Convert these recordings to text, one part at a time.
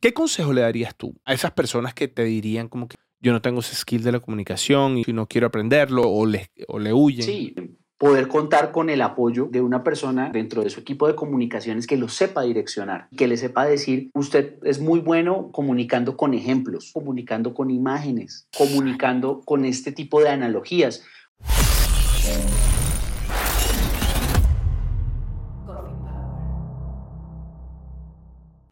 ¿Qué consejo le darías tú a esas personas que te dirían como que yo no tengo ese skill de la comunicación y no quiero aprenderlo o le, o le huyen? Sí, poder contar con el apoyo de una persona dentro de su equipo de comunicaciones que lo sepa direccionar, que le sepa decir, usted es muy bueno comunicando con ejemplos, comunicando con imágenes, comunicando con este tipo de analogías.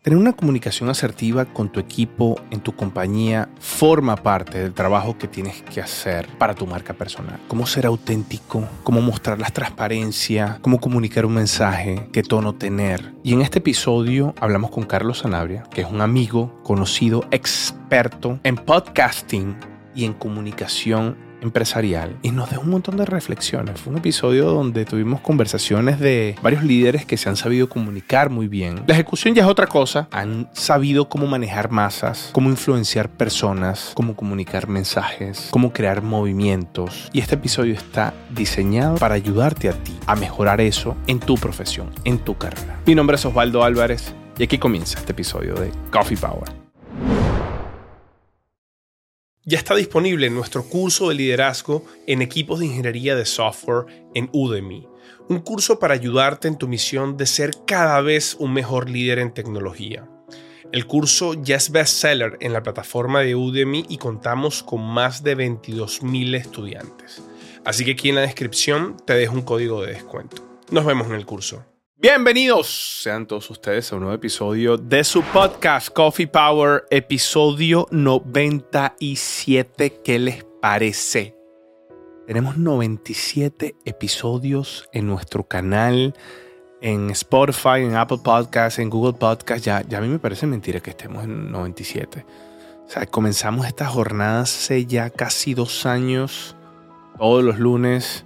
Tener una comunicación asertiva con tu equipo, en tu compañía, forma parte del trabajo que tienes que hacer para tu marca personal. Cómo ser auténtico, cómo mostrar la transparencia, cómo comunicar un mensaje, qué tono tener. Y en este episodio hablamos con Carlos Sanabria, que es un amigo, conocido, experto en podcasting y en comunicación empresarial y nos dejó un montón de reflexiones. Fue un episodio donde tuvimos conversaciones de varios líderes que se han sabido comunicar muy bien. La ejecución ya es otra cosa. Han sabido cómo manejar masas, cómo influenciar personas, cómo comunicar mensajes, cómo crear movimientos. Y este episodio está diseñado para ayudarte a ti a mejorar eso en tu profesión, en tu carrera. Mi nombre es Osvaldo Álvarez y aquí comienza este episodio de Coffee Power ya está disponible nuestro curso de liderazgo en equipos de ingeniería de software en Udemy. Un curso para ayudarte en tu misión de ser cada vez un mejor líder en tecnología. El curso ya es bestseller en la plataforma de Udemy y contamos con más de 22.000 estudiantes. Así que aquí en la descripción te dejo un código de descuento. Nos vemos en el curso. Bienvenidos sean todos ustedes a un nuevo episodio de su podcast Coffee Power, episodio 97. ¿Qué les parece? Tenemos 97 episodios en nuestro canal, en Spotify, en Apple Podcasts, en Google Podcasts. Ya, ya a mí me parece mentira que estemos en 97. O sea, comenzamos esta jornada hace ya casi dos años, todos los lunes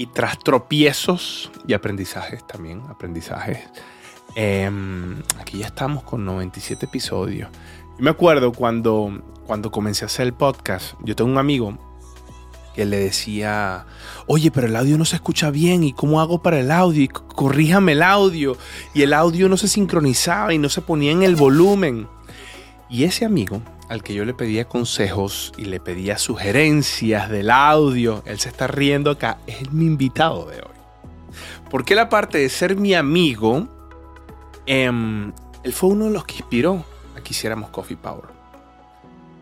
y tras tropiezos y aprendizajes también, aprendizajes, em, aquí ya estamos con 97 episodios. Yo me acuerdo cuando, cuando comencé a hacer el podcast, yo tengo un amigo que le decía, oye, pero el audio no se escucha bien, ¿y cómo hago para el audio? Y corríjame el audio. Y el audio no se sincronizaba y no se ponía en el volumen. Y ese amigo al que yo le pedía consejos y le pedía sugerencias del audio, él se está riendo acá, es mi invitado de hoy. Porque la parte de ser mi amigo, em, él fue uno de los que inspiró a que hiciéramos Coffee Power.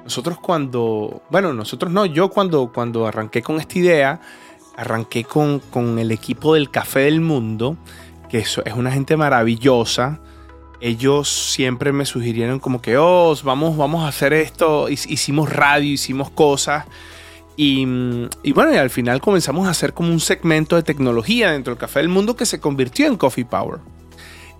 Nosotros cuando, bueno, nosotros no, yo cuando, cuando arranqué con esta idea, arranqué con, con el equipo del Café del Mundo, que es una gente maravillosa, ellos siempre me sugirieron como que, oh, vamos, vamos a hacer esto, hicimos radio, hicimos cosas. Y, y, bueno, al final comenzamos a hacer como un segmento de tecnología dentro del Café del Mundo que se convirtió en Coffee Power.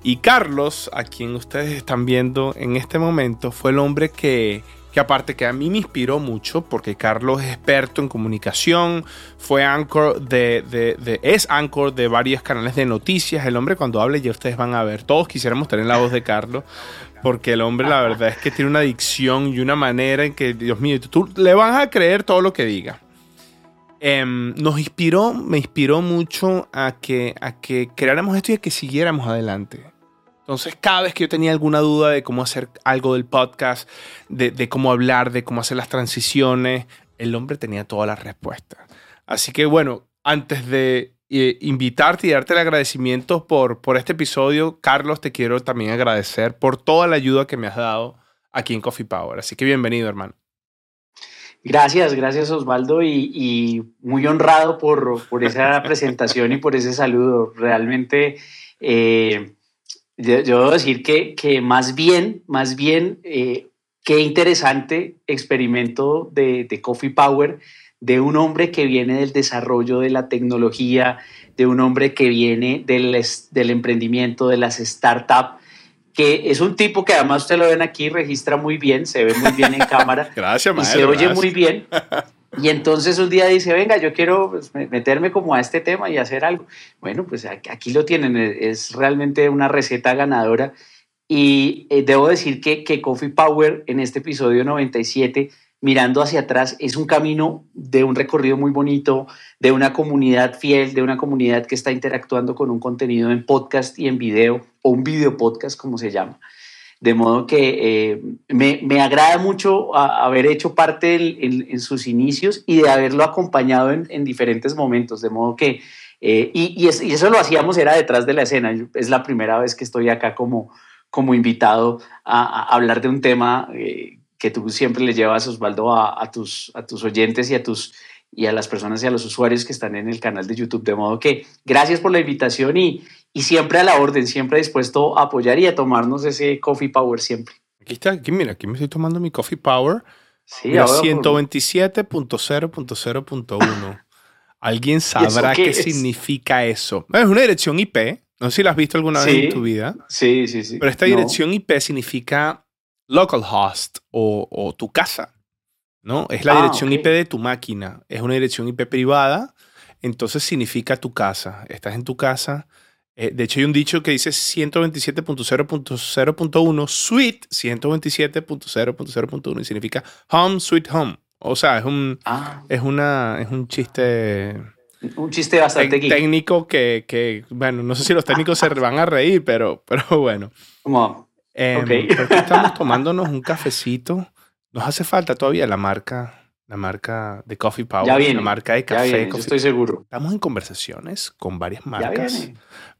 Y Carlos, a quien ustedes están viendo en este momento, fue el hombre que que aparte que a mí me inspiró mucho, porque Carlos es experto en comunicación, fue anchor de, de, es anchor de varios canales de noticias. El hombre cuando hable ya ustedes van a ver, todos quisiéramos tener la voz de Carlos, porque el hombre la verdad es que tiene una dicción y una manera en que, Dios mío, tú le vas a creer todo lo que diga. Em, nos inspiró, me inspiró mucho a que, a que creáramos esto y a que siguiéramos adelante. Entonces, cada vez que yo tenía alguna duda de cómo hacer algo del podcast, de, cómo hablar, de cómo hacer las transiciones, el hombre tenía todas las respuestas. Así que, bueno, antes de eh, invitarte y darte el agradecimiento por, por este episodio, Carlos, te quiero también agradecer por toda la ayuda que me has dado aquí en Coffee Power. Así que bienvenido, hermano. Gracias, gracias Osvaldo y, muy honrado por, esa presentación y por ese saludo. Realmente eh, yo, debo decir que, que, más bien, más bien, eh, qué interesante experimento de, de, Coffee Power de un hombre que viene del desarrollo de la tecnología, de un hombre que viene del, del emprendimiento, de las startups, que es un tipo que además usted lo ven aquí, registra muy bien, se ve muy bien en cámara. gracias, Y se oye muy bien. Y entonces un día dice, venga, yo quiero pues, meterme como a este tema y hacer algo. Bueno, pues aquí lo tienen, e, es realmente una receta ganadora. Y eh, debo decir que, que Coffee Power en este episodio 97, mirando hacia atrás, es un camino de un recorrido muy bonito, de una comunidad fiel, de una comunidad que está interactuando con un contenido en podcast y en video, o un video podcast como se llama. De modo que eh, me, me, agrada mucho haber hecho parte en, sus inicios y de haberlo acompañado en, en diferentes momentos. De modo que, eh, y, y, eso lo hacíamos, era detrás de la escena. Es la primera vez que estoy acá como, como invitado a, hablar de un tema eh, que tú siempre le llevas, Osvaldo, a, a, tus, a tus oyentes y a tus y a las personas y a los usuarios que están en el canal de YouTube. De modo que gracias por la invitación y, y siempre a la orden, siempre dispuesto a apoyar y a tomarnos ese Coffee Power siempre. Aquí está, aquí mira, aquí me estoy tomando mi Coffee Power. Sí, 127.0.0.1. ¿Alguien sabrá qué, significa eso? Es una dirección IP. No sé si la has visto alguna vez en tu vida. Sí, sí, sí. Pero esta dirección IP significa localhost o, o tu casa. ¿No? Es la ah, dirección IP de tu máquina. Es una dirección IP privada. Entonces significa tu casa. Estás en tu casa eh, de hecho, hay un dicho que dice 127.0.0.1 suite 127.0.0.1 y significa home, sweet home. O sea, es un, ah. es una, es un chiste. Un chiste bastante técnico que, que, bueno, no sé si los técnicos se van a reír, pero, pero bueno. Como, eh, estamos tomándonos un cafecito. Nos hace falta todavía la marca la marca de Coffee Power, la marca de café. estoy seguro. Estamos en conversaciones con varias marcas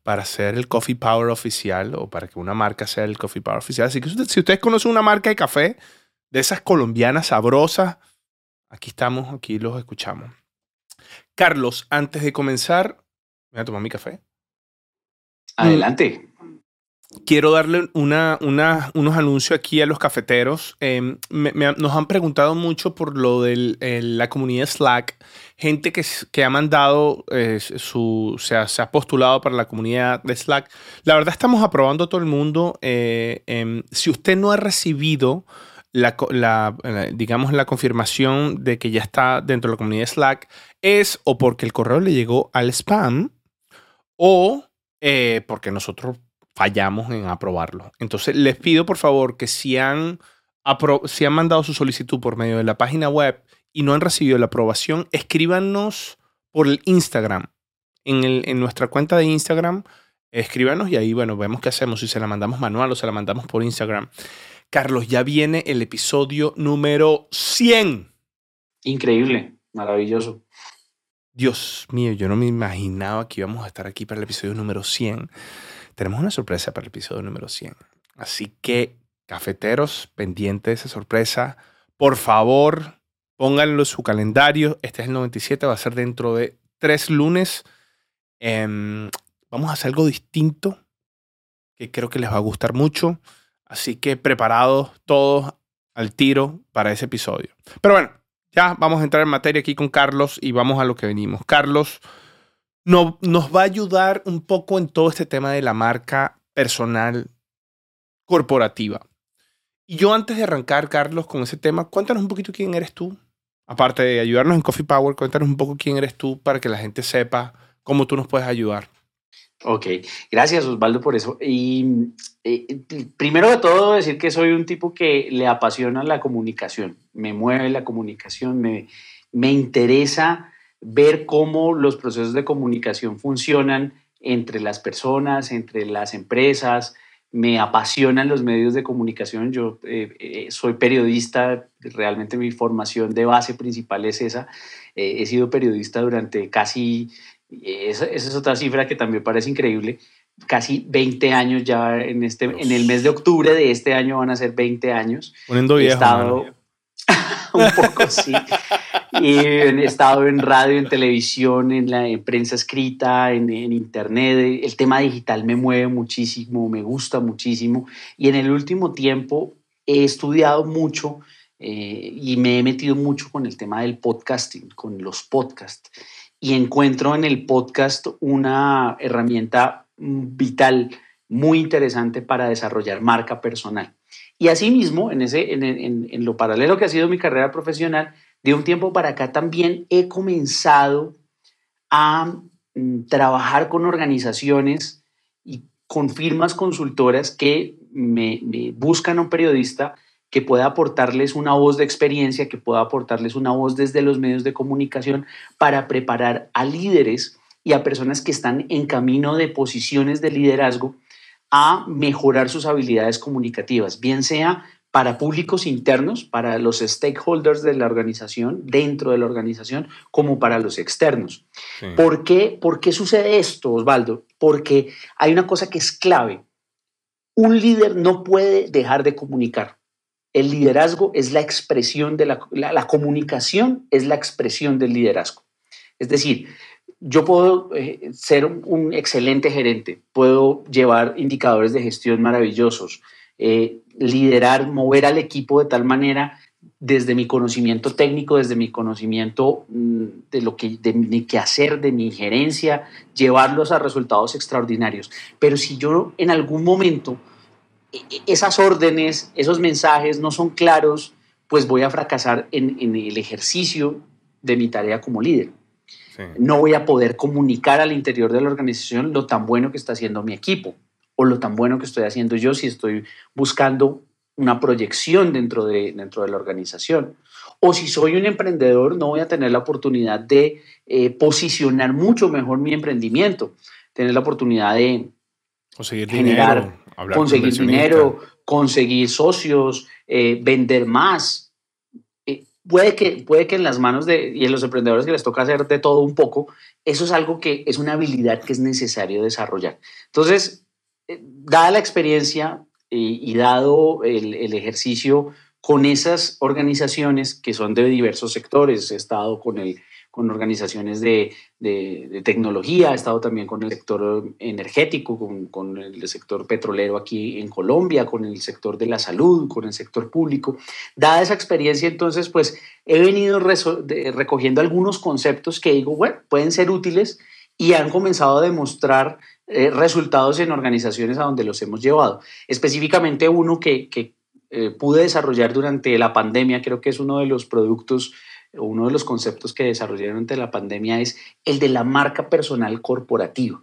para hacer el Coffee Power oficial o para que una marca sea el Coffee Power oficial. Así que si ustedes conocen una marca de café de esas colombianas sabrosas, aquí estamos, aquí los escuchamos. Carlos, antes de comenzar, voy a tomar mi café. Adelante quiero darle una, unos anuncios aquí a los cafeteros. Em, nos han preguntado mucho por lo de la comunidad Slack. Gente que, que ha mandado su. Se ha, se ha, postulado para la comunidad de Slack. La verdad, estamos aprobando todo el mundo. Eh, em, si usted no ha recibido. La, la, digamos, la confirmación de que ya está dentro de la comunidad Slack es o porque el correo le llegó al spam o eh, porque nosotros fallamos en aprobarlo. Entonces, les pido por favor que si han, si han mandado su solicitud por medio de la página web y no han recibido la aprobación, escríbanos por el Instagram. En, el, en nuestra cuenta de Instagram, escríbanos y ahí, bueno, vemos qué hacemos, si se la mandamos manual o se la mandamos por Instagram. Carlos, ya viene el episodio número 100. Increíble, maravilloso. Dios mío, yo no me imaginaba que íbamos a estar aquí para el episodio número 100 tenemos una sorpresa para el episodio número 100. Así que, cafeteros, pendientes de esa sorpresa, por favor, pónganlo en su calendario. Este es el 97, va a ser dentro de tres lunes. Em, vamos a hacer algo distinto que creo que les va a gustar mucho. Así que preparados todos al tiro para ese episodio. Pero bueno, ya vamos a entrar en materia aquí con Carlos y vamos a lo que venimos. Carlos no, nos va a ayudar un poco en todo este tema de la marca personal corporativa. Y yo antes de arrancar, Carlos, con ese tema, cuéntanos un poquito quién eres tú. Aparte de ayudarnos en Coffee Power, cuéntanos un poco quién eres tú para que la gente sepa cómo tú nos puedes ayudar. Ok, gracias Osvaldo por eso. Y eh, primero de todo decir que soy un tipo que le apasiona la comunicación, me mueve la comunicación, me, me interesa ver cómo los procesos de comunicación funcionan entre las personas, entre las empresas. Me apasionan los medios de comunicación. Yo eh, eh, soy periodista, realmente mi formación de base principal es esa. Eh, he sido periodista durante casi, esa, esa, es otra cifra que también parece increíble, casi 20 años ya en, este, en el mes de octubre de este año van a ser 20 años. Poniendo viejo. He estado, un poco sí. Y he estado en radio, en televisión, en la prensa escrita, en, internet. El tema digital me mueve muchísimo, me gusta muchísimo. Y en el último tiempo he estudiado mucho eh, y me he metido mucho con el tema del podcasting, con los podcasts. Y encuentro en el podcast una herramienta vital, muy interesante para desarrollar marca personal. Y asimismo, en, ese, en, lo paralelo que ha sido mi carrera profesional, de un tiempo para acá también he comenzado a mm, trabajar con organizaciones y con firmas consultoras que me, me buscan a un periodista que pueda aportarles una voz de experiencia, que pueda aportarles una voz desde los medios de comunicación para preparar a líderes y a personas que están en camino de posiciones de liderazgo a mejorar sus habilidades comunicativas, bien sea para públicos internos, para los stakeholders de la organización, dentro de la organización, como para los externos. ¿Por, qué, ¿Por qué sucede esto, Osvaldo? Porque hay una cosa que es clave. Un líder no puede dejar de comunicar. El liderazgo es la expresión de la, la, comunicación, es la expresión del liderazgo. Es decir, yo puedo eh, ser un excelente gerente, puedo llevar indicadores de gestión maravillosos, eh, liderar, mover al equipo de tal manera desde mi conocimiento técnico, desde mi conocimiento mm, de lo que de mi quehacer, de mi gerencia, llevarlos a resultados extraordinarios. Pero si yo en algún momento e, e, esas órdenes, esos mensajes no son claros, pues voy a fracasar en, el ejercicio de mi tarea como líder. No voy a poder comunicar al interior de la organización lo tan bueno que está haciendo mi equipo o lo tan bueno que estoy haciendo yo si estoy buscando una proyección dentro de, dentro de la organización. O si soy un emprendedor, no voy a tener la oportunidad de eh, posicionar mucho mejor mi emprendimiento, tener la oportunidad de conseguir generar, dinero, conseguir dinero, conseguir socios, eh, vender más. Eh, puede, que, puede que en las manos de y en los emprendedores que les toca hacer de todo un poco, eso es algo que es una habilidad que es necesario desarrollar. Entonces, dada la experiencia y, dado el, ejercicio con esas organizaciones que son de diversos sectores, he estado con, el, con organizaciones de, tecnología, he estado también con el sector energético, con, el sector petrolero aquí en Colombia, con el sector de la salud, con el sector público. Dada esa experiencia, entonces, pues he venido recogiendo algunos conceptos que digo, bueno, pueden ser útiles y han comenzado a demostrar eh, resultados en organizaciones a donde los hemos llevado. Específicamente uno que, eh, pude desarrollar durante la pandemia, creo que es uno de los productos, uno de los conceptos que desarrollaron durante la pandemia es el de la marca personal corporativa.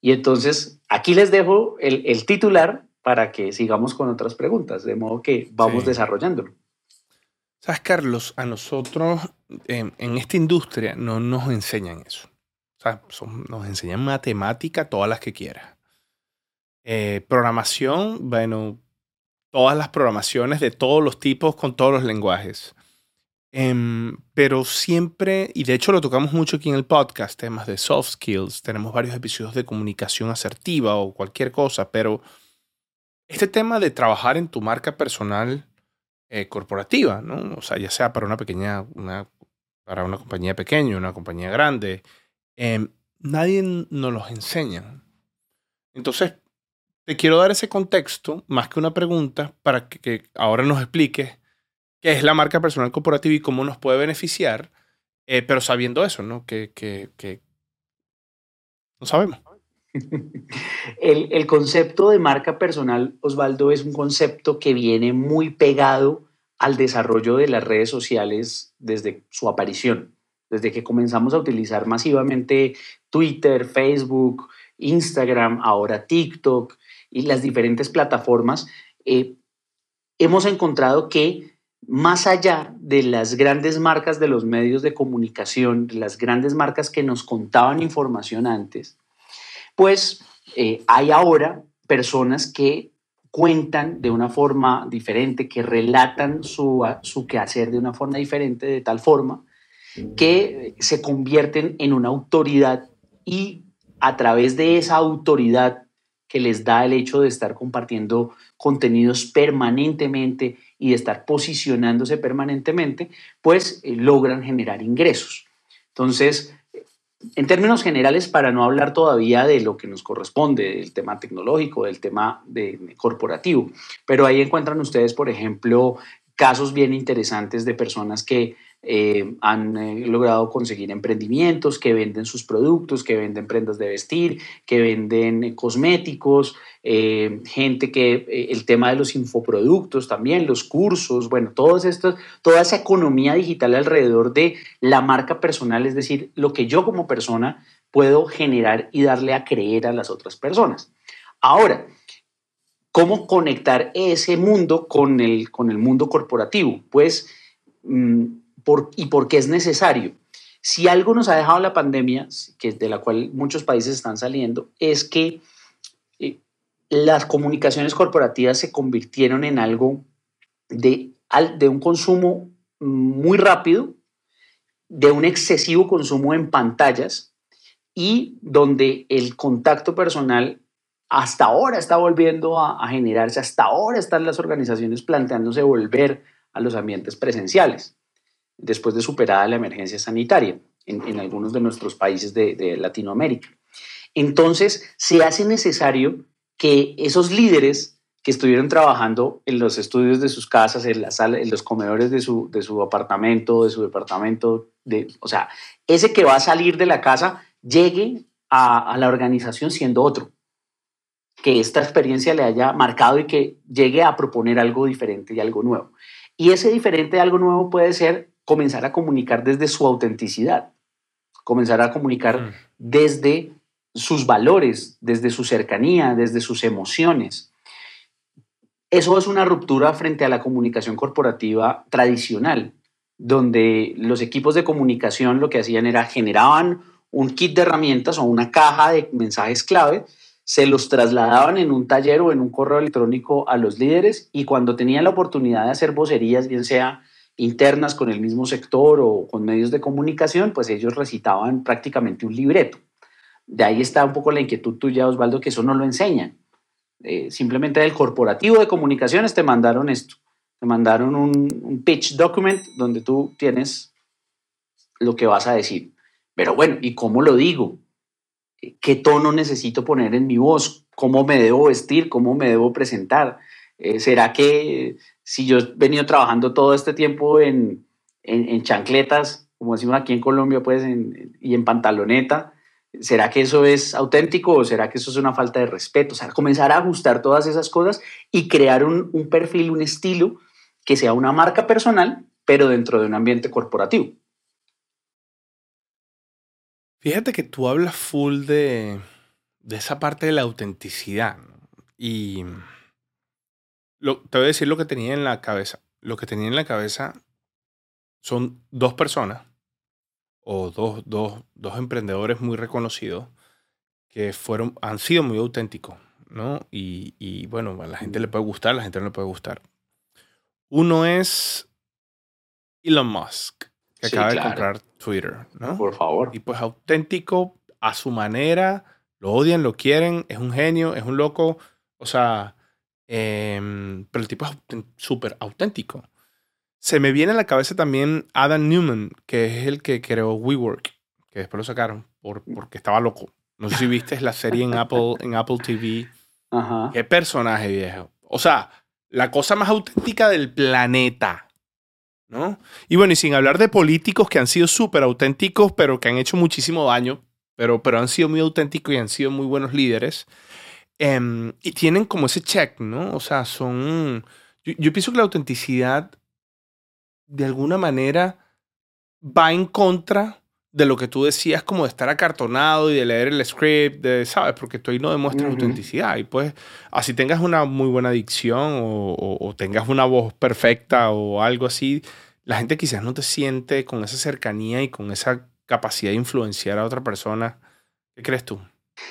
Y entonces aquí les dejo el, titular para que sigamos con otras preguntas, de modo que vamos desarrollándolo. Sabes, Carlos, a nosotros en esta industria no nos enseñan eso. O sea, nos enseñan matemática todas las que quieras. Eh, programación, bueno, todas las programaciones de todos los tipos con todos los lenguajes. Em, pero siempre, y de hecho lo tocamos mucho aquí en el podcast, temas de soft skills, tenemos varios episodios de comunicación asertiva o cualquier cosa, pero este tema de trabajar en tu marca personal eh, corporativa, ¿no? O sea, ya sea para una pequeña, una, para una compañía pequeña, una compañía grande, Em, nadie nos los enseña. Entonces, te quiero dar ese contexto, más que una pregunta, para que, ahora nos expliques qué es la marca personal corporativa y cómo nos puede beneficiar, eh, pero sabiendo eso, ¿no? Que, que, no sabemos. El, el, concepto de marca personal, Osvaldo, es un concepto que viene muy pegado al desarrollo de las redes sociales desde su aparición desde que comenzamos a utilizar masivamente Twitter, Facebook, Instagram, ahora TikTok y las diferentes plataformas, eh, hemos encontrado que más allá de las grandes marcas de los medios de comunicación, las grandes marcas que nos contaban información antes, pues eh, hay ahora personas que cuentan de una forma diferente, que relatan su, su quehacer de una forma diferente, de tal forma que se convierten en una autoridad y a través de esa autoridad que les da el hecho de estar compartiendo contenidos permanentemente y de estar posicionándose permanentemente, pues eh, logran generar ingresos. Entonces, en términos generales, para no hablar todavía de lo que nos corresponde, del tema tecnológico, del tema de, corporativo, pero ahí encuentran ustedes, por ejemplo, casos bien interesantes de personas que eh, han eh, logrado conseguir emprendimientos que venden sus productos, que venden prendas de vestir, que venden eh, cosméticos, gente que el tema de los infoproductos también, los cursos, bueno, todos estos, toda esa economía digital alrededor de la marca personal, es decir, lo que yo como persona puedo generar y darle a creer a las otras personas. Ahora, ¿cómo conectar ese mundo con el, con el mundo corporativo? Pues mm, y por qué es necesario. Si algo nos ha dejado la pandemia, que de la cual muchos países están saliendo, es que eh, las comunicaciones corporativas se convirtieron en algo de, de un consumo muy rápido, de un excesivo consumo en pantallas y donde el contacto personal hasta ahora está volviendo a, generarse, hasta ahora están las organizaciones planteándose volver a los ambientes presenciales, después de superada la emergencia sanitaria en, algunos de nuestros países de, Latinoamérica. Entonces, se hace necesario que esos líderes que estuvieron trabajando en los estudios de sus casas, en, la sala, en los comedores de su, de su apartamento, de su departamento, de, o sea, ese que va a salir de la casa llegue a la organización siendo otro, que esta experiencia le haya marcado y que llegue a proponer algo diferente y algo nuevo. Y ese diferente y algo nuevo puede ser comenzar a comunicar desde su autenticidad, comenzar a comunicar mm. desde sus valores, desde su cercanía, desde sus emociones. Eso es una ruptura frente a la comunicación corporativa tradicional, donde los equipos de comunicación lo que hacían era generaban un kit de herramientas o una caja de mensajes clave, se los trasladaban en un taller o en un correo electrónico a los líderes y cuando tenían la oportunidad de hacer vocerías, bien sea internas con el mismo sector o con medios de comunicación, pues ellos recitaban prácticamente un libreto. De ahí está un poco la inquietud tuya, Osvaldo, que eso no lo enseñan. Eh, simplemente del corporativo de comunicaciones te mandaron esto. Te mandaron un, pitch document donde tú tienes lo que vas a decir. Pero bueno, ¿y cómo lo digo? ¿Qué tono necesito poner en mi voz? ¿Cómo me debo vestir? ¿Cómo me debo presentar? Eh, ¿Será que si yo he venido trabajando todo este tiempo en, en, chancletas, como decimos aquí en Colombia, pues, y en pantaloneta, ¿Será que eso es auténtico o será que eso es una falta de respeto? O sea, comenzar a ajustar todas esas cosas y crear un, perfil, un estilo que sea una marca personal, pero dentro de un ambiente corporativo. Fíjate que tú hablas full de, de esa parte de la autenticidad. Y lo, te voy a decir lo que tenía en la cabeza. Lo que tenía en la cabeza son dos personas o dos, dos, dos emprendedores muy reconocidos que fueron, han sido muy auténticos, ¿no? Y, y, bueno, a la gente le puede gustar, a la gente no le puede gustar. Uno es Elon Musk, que acaba de comprar Twitter, ¿no? Por favor. Y pues auténtico a su manera, lo odian, lo quieren, es un genio, es un loco, o sea, em, pero el tipo es súper auténtico. Se me viene a la cabeza también Adam Newman, que es el que creó WeWork, que después lo sacaron por, porque estaba loco. No sé si viste la serie en Apple, en Apple TV. Ajá. Qué personaje viejo. O sea, la cosa más auténtica del planeta. ¿No? Y bueno, y sin hablar de políticos que han sido súper auténticos, pero que han hecho muchísimo daño, pero, pero han sido muy auténticos y han sido muy buenos líderes. Em, y tienen como ese check, ¿no? O sea, son... yo pienso que la autenticidad de alguna manera va en contra de lo que tú decías como de estar acartonado y de leer el script, de, ¿sabes? Porque tú ahí no demuestras autenticidad. Y pues, así tengas una muy buena dicción o, tengas una voz perfecta o algo así, la gente quizás no te siente con esa cercanía y con esa capacidad de influenciar a otra persona. ¿Qué crees tú?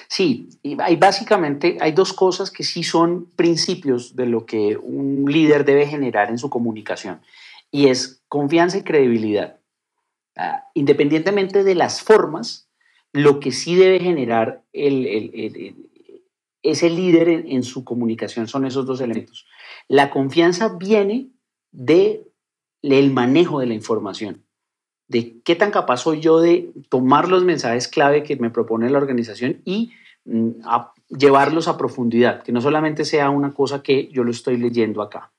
Sí, hay básicamente hay dos cosas que sí son principios de lo que un líder debe generar en su comunicación y es confianza y credibilidad. Ah, independientemente de las formas, lo que sí debe generar el, ese líder en, su comunicación son esos dos elementos. La confianza viene del el manejo de la información, de qué tan capaz soy yo de tomar los mensajes clave que me propone la organización y mm, llevarlos a profundidad, que no solamente sea una cosa que yo lo estoy leyendo acá.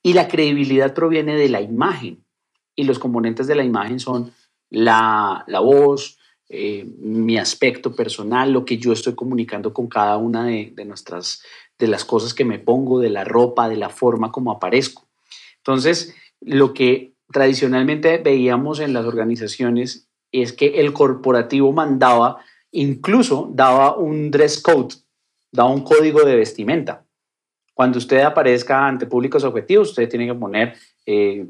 Y la credibilidad proviene de la imagen. Y los componentes de la imagen son la, voz, eh, mi aspecto personal, lo que yo estoy comunicando con cada una de, nuestras, de las cosas que me pongo, de la ropa, de la forma como aparezco. Entonces, lo que tradicionalmente veíamos en las organizaciones es que el corporativo mandaba, incluso daba un dress code, daba un código de vestimenta. Cuando usted aparezca ante públicos objetivos, usted tiene que poner eh,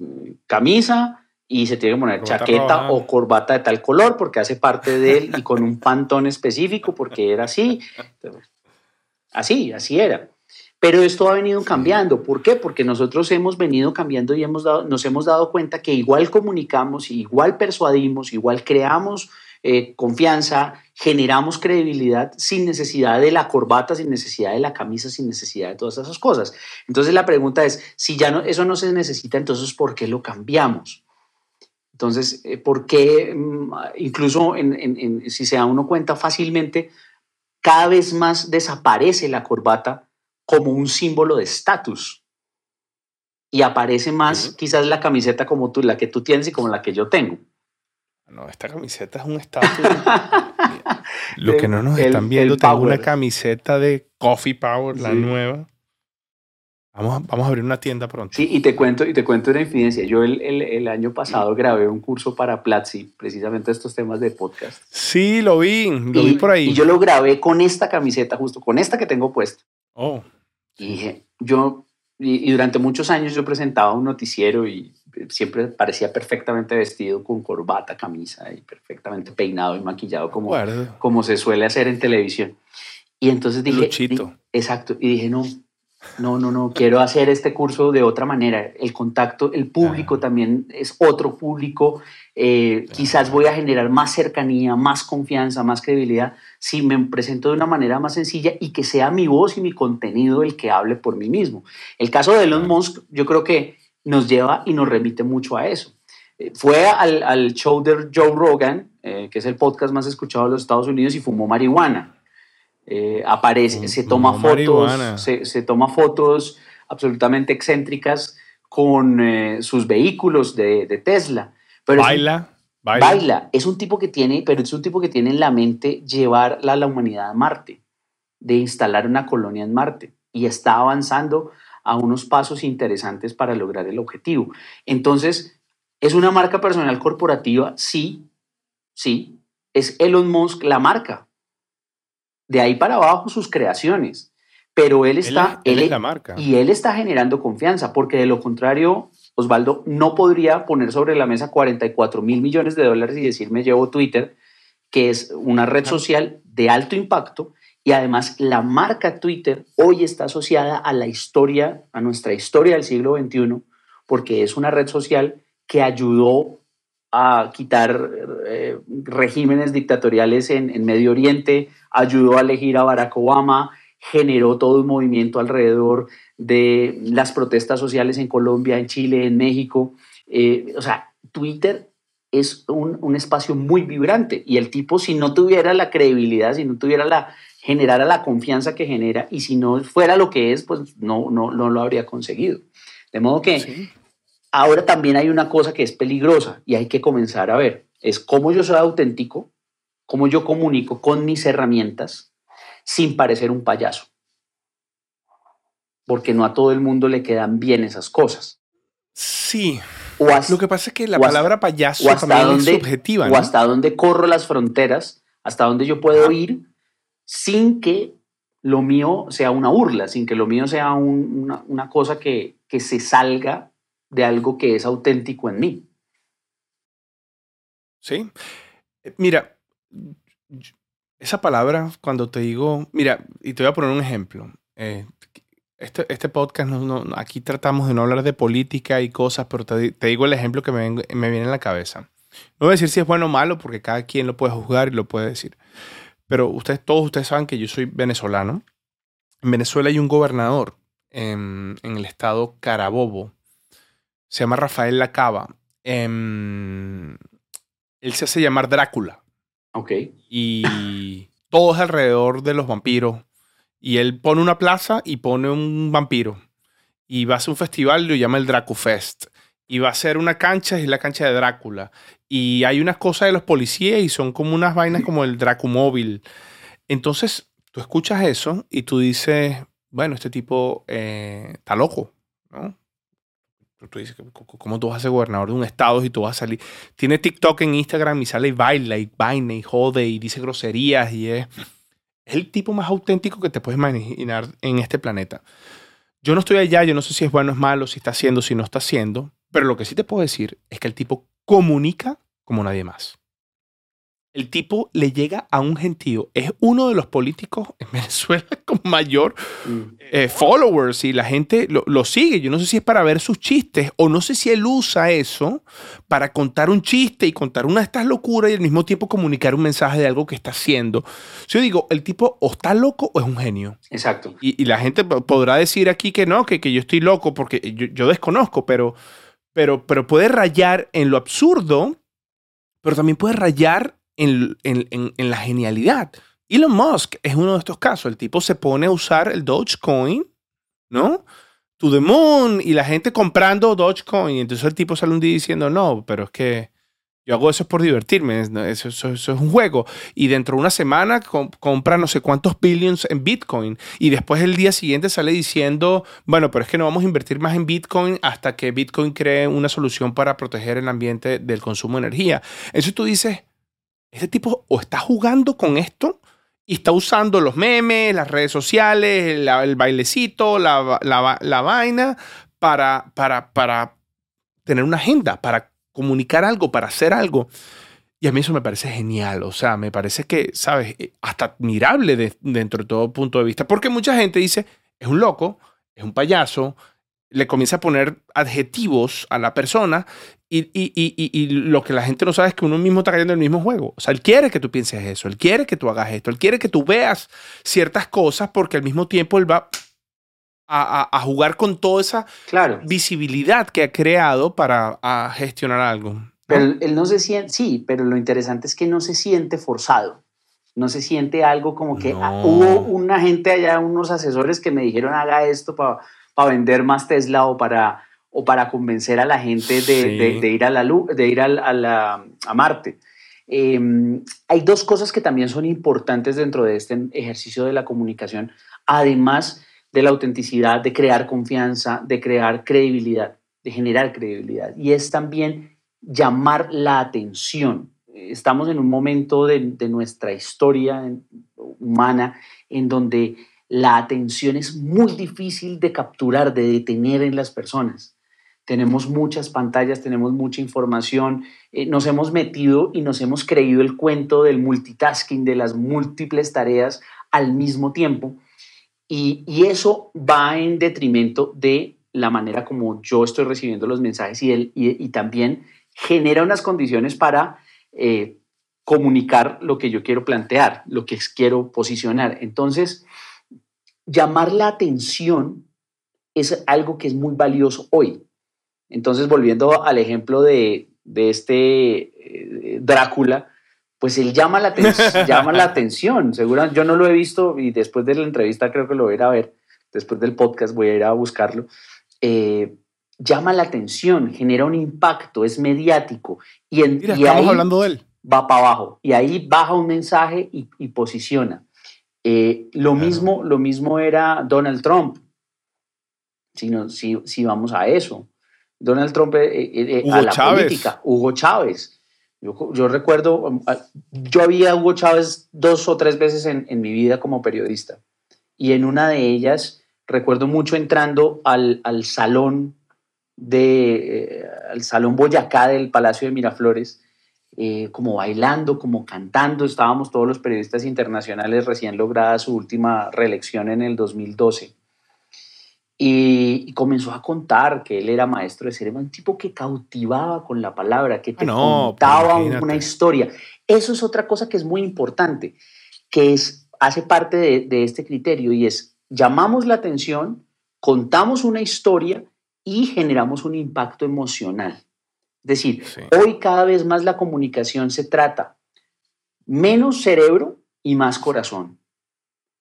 camisa y se tiene que poner chaqueta o corbata de tal color porque hace parte de él y con un pantón específico porque era así. así, así era. Pero esto ha venido cambiando. ¿Por qué? Porque nosotros hemos venido cambiando y hemos dado, nos hemos dado cuenta que igual comunicamos, igual persuadimos, igual creamos eh, confianza, generamos credibilidad sin necesidad de la corbata, sin necesidad de la camisa, sin necesidad de todas esas cosas. Entonces la pregunta es, si ya no, eso no se necesita, entonces ¿por qué lo cambiamos? Entonces, eh, ¿por qué mm, incluso si se da uno cuenta fácilmente, cada vez más desaparece la corbata como un símbolo de estatus? Y aparece más quizás la camiseta como tú, la que tú tienes y como la que yo tengo. No, esta camiseta es un estatus. Los que no nos están viendo, tengo una camiseta de Coffee Power, la nueva. Vamos, vamos a abrir una tienda pronto. Sí, y te cuento, y te cuento una infidencia. Yo el, el, el año pasado grabé un curso para Platzi, precisamente estos temas de podcast. Sí, lo vi, lo vi por ahí. Y yo lo grabé con esta camiseta, justo con esta que tengo puesta. Oh. Y dije, yo, y durante muchos años yo presentaba un noticiero y siempre parecía perfectamente vestido con corbata, camisa y perfectamente peinado y maquillado como, como se suele hacer en televisión. Y entonces dije, exacto, y dije, no, no, no, no, quiero hacer este curso de otra manera. El contacto, el público también es otro público. Eh, quizás voy a generar más cercanía, más confianza, más credibilidad si me presento de una manera más sencilla y que sea mi voz y mi contenido el que hable por mí mismo. El caso de Elon Musk, yo creo que nos lleva y nos remite mucho a eso. Eh, fue al, al, show de Joe Rogan, eh, que es el podcast más escuchado de los Estados Unidos, y fumó marihuana. Eh, aparece, se toma fotos, se, se, toma fotos absolutamente excéntricas con sus vehículos de, de Tesla. Pero baila, baila. Baila. Es un tipo que tiene, pero es un tipo que tiene en la mente llevar a la humanidad a Marte, de instalar una colonia en Marte. Y está avanzando a unos pasos interesantes para lograr el objetivo. Entonces, ¿es una marca personal corporativa? Sí, sí. Es Elon Musk la marca. De ahí para abajo sus creaciones. Pero él está... Él, la marca. Y él está generando confianza, porque de lo contrario, Osvaldo no podría poner sobre la mesa 44 mil millones de dólares y decirme llevo Twitter, que es una red social de alto impacto y además la marca Twitter hoy está asociada a la historia, a nuestra historia del siglo XXI, porque es una red social que ayudó a quitar eh, regímenes dictatoriales en, Medio Oriente, ayudó a elegir a Barack Obama, generó todo un movimiento alrededor de las protestas sociales en Colombia, en Chile, en México. Eh, o sea, Twitter es un, espacio muy vibrante y el tipo, si no tuviera la credibilidad, si no tuviera la, generara la confianza que genera y si no fuera lo que es, pues no, no, no lo habría conseguido. De modo que ahora también hay una cosa que es peligrosa y hay que comenzar a ver, es cómo yo soy auténtico, cómo yo comunico con mis herramientas sin parecer un payaso. Porque no a todo el mundo le quedan bien esas cosas. Sí. lo que pasa es que la palabra payaso también es subjetiva. O hasta dónde corro las fronteras, hasta dónde yo puedo ir sin que lo mío sea una burla, sin que lo mío sea una, cosa que, que se salga de algo que es auténtico en mí. Sí. Eh, mira, esa palabra, cuando te digo, mira, y te voy a poner un ejemplo. Eh, este, este, podcast, no, aquí tratamos de no hablar de política y cosas, pero te, digo el ejemplo que me, me, viene en la cabeza. No voy a decir si es bueno o malo, porque cada quien lo puede juzgar y lo puede decir. Pero ustedes, todos ustedes saben que yo soy venezolano. En Venezuela hay un gobernador en, el estado Carabobo. Se llama Rafael Lacaba. Em, él se hace llamar Drácula. Ok. Y todo es alrededor de los vampiros. Y él pone una plaza y pone un vampiro. Y va a hacer un festival y lo llama el Dracufest. Y va a ser una cancha, es la cancha de Drácula. Y hay unas cosas de los policías y son como unas vainas como el Dracumóvil. Entonces, tú escuchas eso y tú dices, bueno, este tipo eh, está loco, ¿no? Tú dices, ¿cómo tú vas a ser gobernador de un estado y tú vas a salir? Tiene TikTok en Instagram y sale y baila y vaina y jode y dice groserías y es, es el tipo más auténtico que te puedes imaginar en este planeta. Yo no estoy allá, yo no sé si es bueno o es malo, si está haciendo, si no está haciendo, pero lo que sí te puedo decir es que el tipo comunica como nadie más. el tipo le llega a un gentío. Es uno de los políticos en Venezuela con mayor mm. eh, followers y la gente lo, sigue. Yo no sé si es para ver sus chistes o no sé si él usa eso para contar un chiste y contar una de estas locuras y al mismo tiempo comunicar un mensaje de algo que está haciendo. Yo digo, el tipo o está loco o es un genio. Exacto. Y, la gente podrá decir aquí que no, que, que yo estoy loco porque yo, desconozco, pero, pero, pero puede rayar en lo absurdo, pero también puede rayar en, la genialidad. Elon Musk es uno de estos casos. El tipo se pone a usar el Dogecoin, ¿no? To the moon y la gente comprando Dogecoin. Entonces el tipo sale un día diciendo, no, pero es que yo hago eso por divertirme, eso, es un juego. Y dentro de una semana compra no sé cuántos billions en Bitcoin. Y después el día siguiente sale diciendo, bueno, pero es que no vamos a invertir más en Bitcoin hasta que Bitcoin cree una solución para proteger el ambiente del consumo de energía. Eso tú dices, ese tipo o está jugando con esto y está usando los memes, las redes sociales, el bailecito, la, la, vaina para, para, para tener una agenda, para comunicar algo, para hacer algo. Y a mí eso me parece genial, o sea, me parece que, ¿sabes? Eh, hasta admirable dentro de todo punto de vista, porque mucha gente dice, es un loco, es un payaso, le comienza a poner adjetivos a la persona y, lo que la gente no sabe es que uno mismo está cayendo en el mismo juego. O sea, él quiere que tú pienses eso, él quiere que tú hagas esto, él quiere que tú veas ciertas cosas porque al mismo tiempo él va a, jugar con toda esa visibilidad que ha creado para gestionar algo. Pero él no se siente, sí, pero lo interesante es que no se siente forzado. No se siente algo como que ah, hubo una gente allá, unos asesores que me dijeron haga esto para vender más Tesla o para, o para convencer a la gente de, ir a la luz, de ir a, la, a Marte. Em, hay dos cosas que también son importantes dentro de este ejercicio de la comunicación, además de la autenticidad, de crear confianza, de crear credibilidad, de generar credibilidad. Y es también llamar la atención. Estamos en un momento de, nuestra historia humana en donde la atención es muy difícil de capturar, de detener en las personas. Tenemos muchas pantallas, tenemos mucha información, eh, nos hemos metido y nos hemos creído el cuento del multitasking, de las múltiples tareas al mismo tiempo. Y, eso va en detrimento de la manera como yo estoy recibiendo los mensajes y, y, también genera unas condiciones para eh, comunicar lo que yo quiero plantear, lo que quiero posicionar. Entonces, llamar la atención es algo que es muy valioso hoy. Entonces, volviendo al ejemplo de, este eh, Drácula, pues él llama la, llama la atención. Seguro, yo no lo he visto y después de la entrevista creo que lo voy a ir a ver. Después del podcast voy a ir a buscarlo. Eh, llama la atención, genera un impacto, es mediático. Y, en, estamos hablando de él. Va para abajo. Y ahí baja un mensaje y posiciona. Eh, lo, mismo, lo mismo era Donald Trump, si, si, vamos a eso. Donald Trump eh, eh, a la política, Hugo Chávez. Yo, recuerdo, um, yo había Hugo Chávez dos o tres veces en, mi vida como periodista. Y en una de ellas recuerdo mucho entrando al, salón de, al salón Boyacá del Palacio de Miraflores eh, como bailando, como cantando. Estábamos todos los periodistas internacionales recién lograda su última reelección en el 2012. Y, comenzó a contar que él era maestro de ceremonia, un tipo que cautivaba con la palabra, que te ah, contaba una historia. Eso es otra cosa que es muy importante, que es, hace parte de, de este criterio y es, llamamos la atención, contamos una historia y generamos un impacto emocional. Es decir, hoy cada vez más la comunicación se trata menos cerebro y más corazón.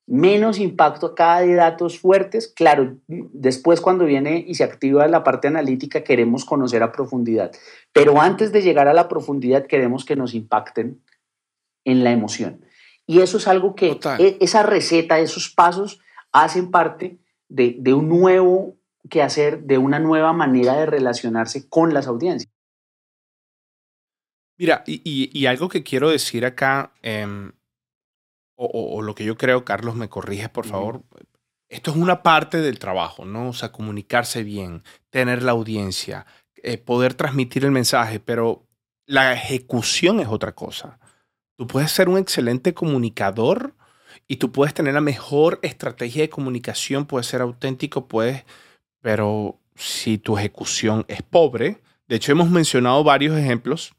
Menos impacto acá de datos fuertes. Claro, después cuando viene y se activa la parte analítica queremos conocer a profundidad. Pero antes de llegar a la profundidad queremos que nos impacten en la emoción. Y eso es algo que e, esa receta, esos pasos hacen parte de, de un nuevo quehacer, de una nueva manera de relacionarse con las audiencias. Mira, y, algo que quiero decir acá, em, o, lo que yo creo, Carlos, me corrige, por favor. Esto es una parte del trabajo, ¿no? O sea, comunicarse bien, tener la audiencia, eh, poder transmitir el mensaje, pero la ejecución es otra cosa. Tú puedes ser un excelente comunicador y tú puedes tener la mejor estrategia de comunicación, puedes ser auténtico, puedes, pero si tu ejecución es pobre, de hecho hemos mencionado varios ejemplos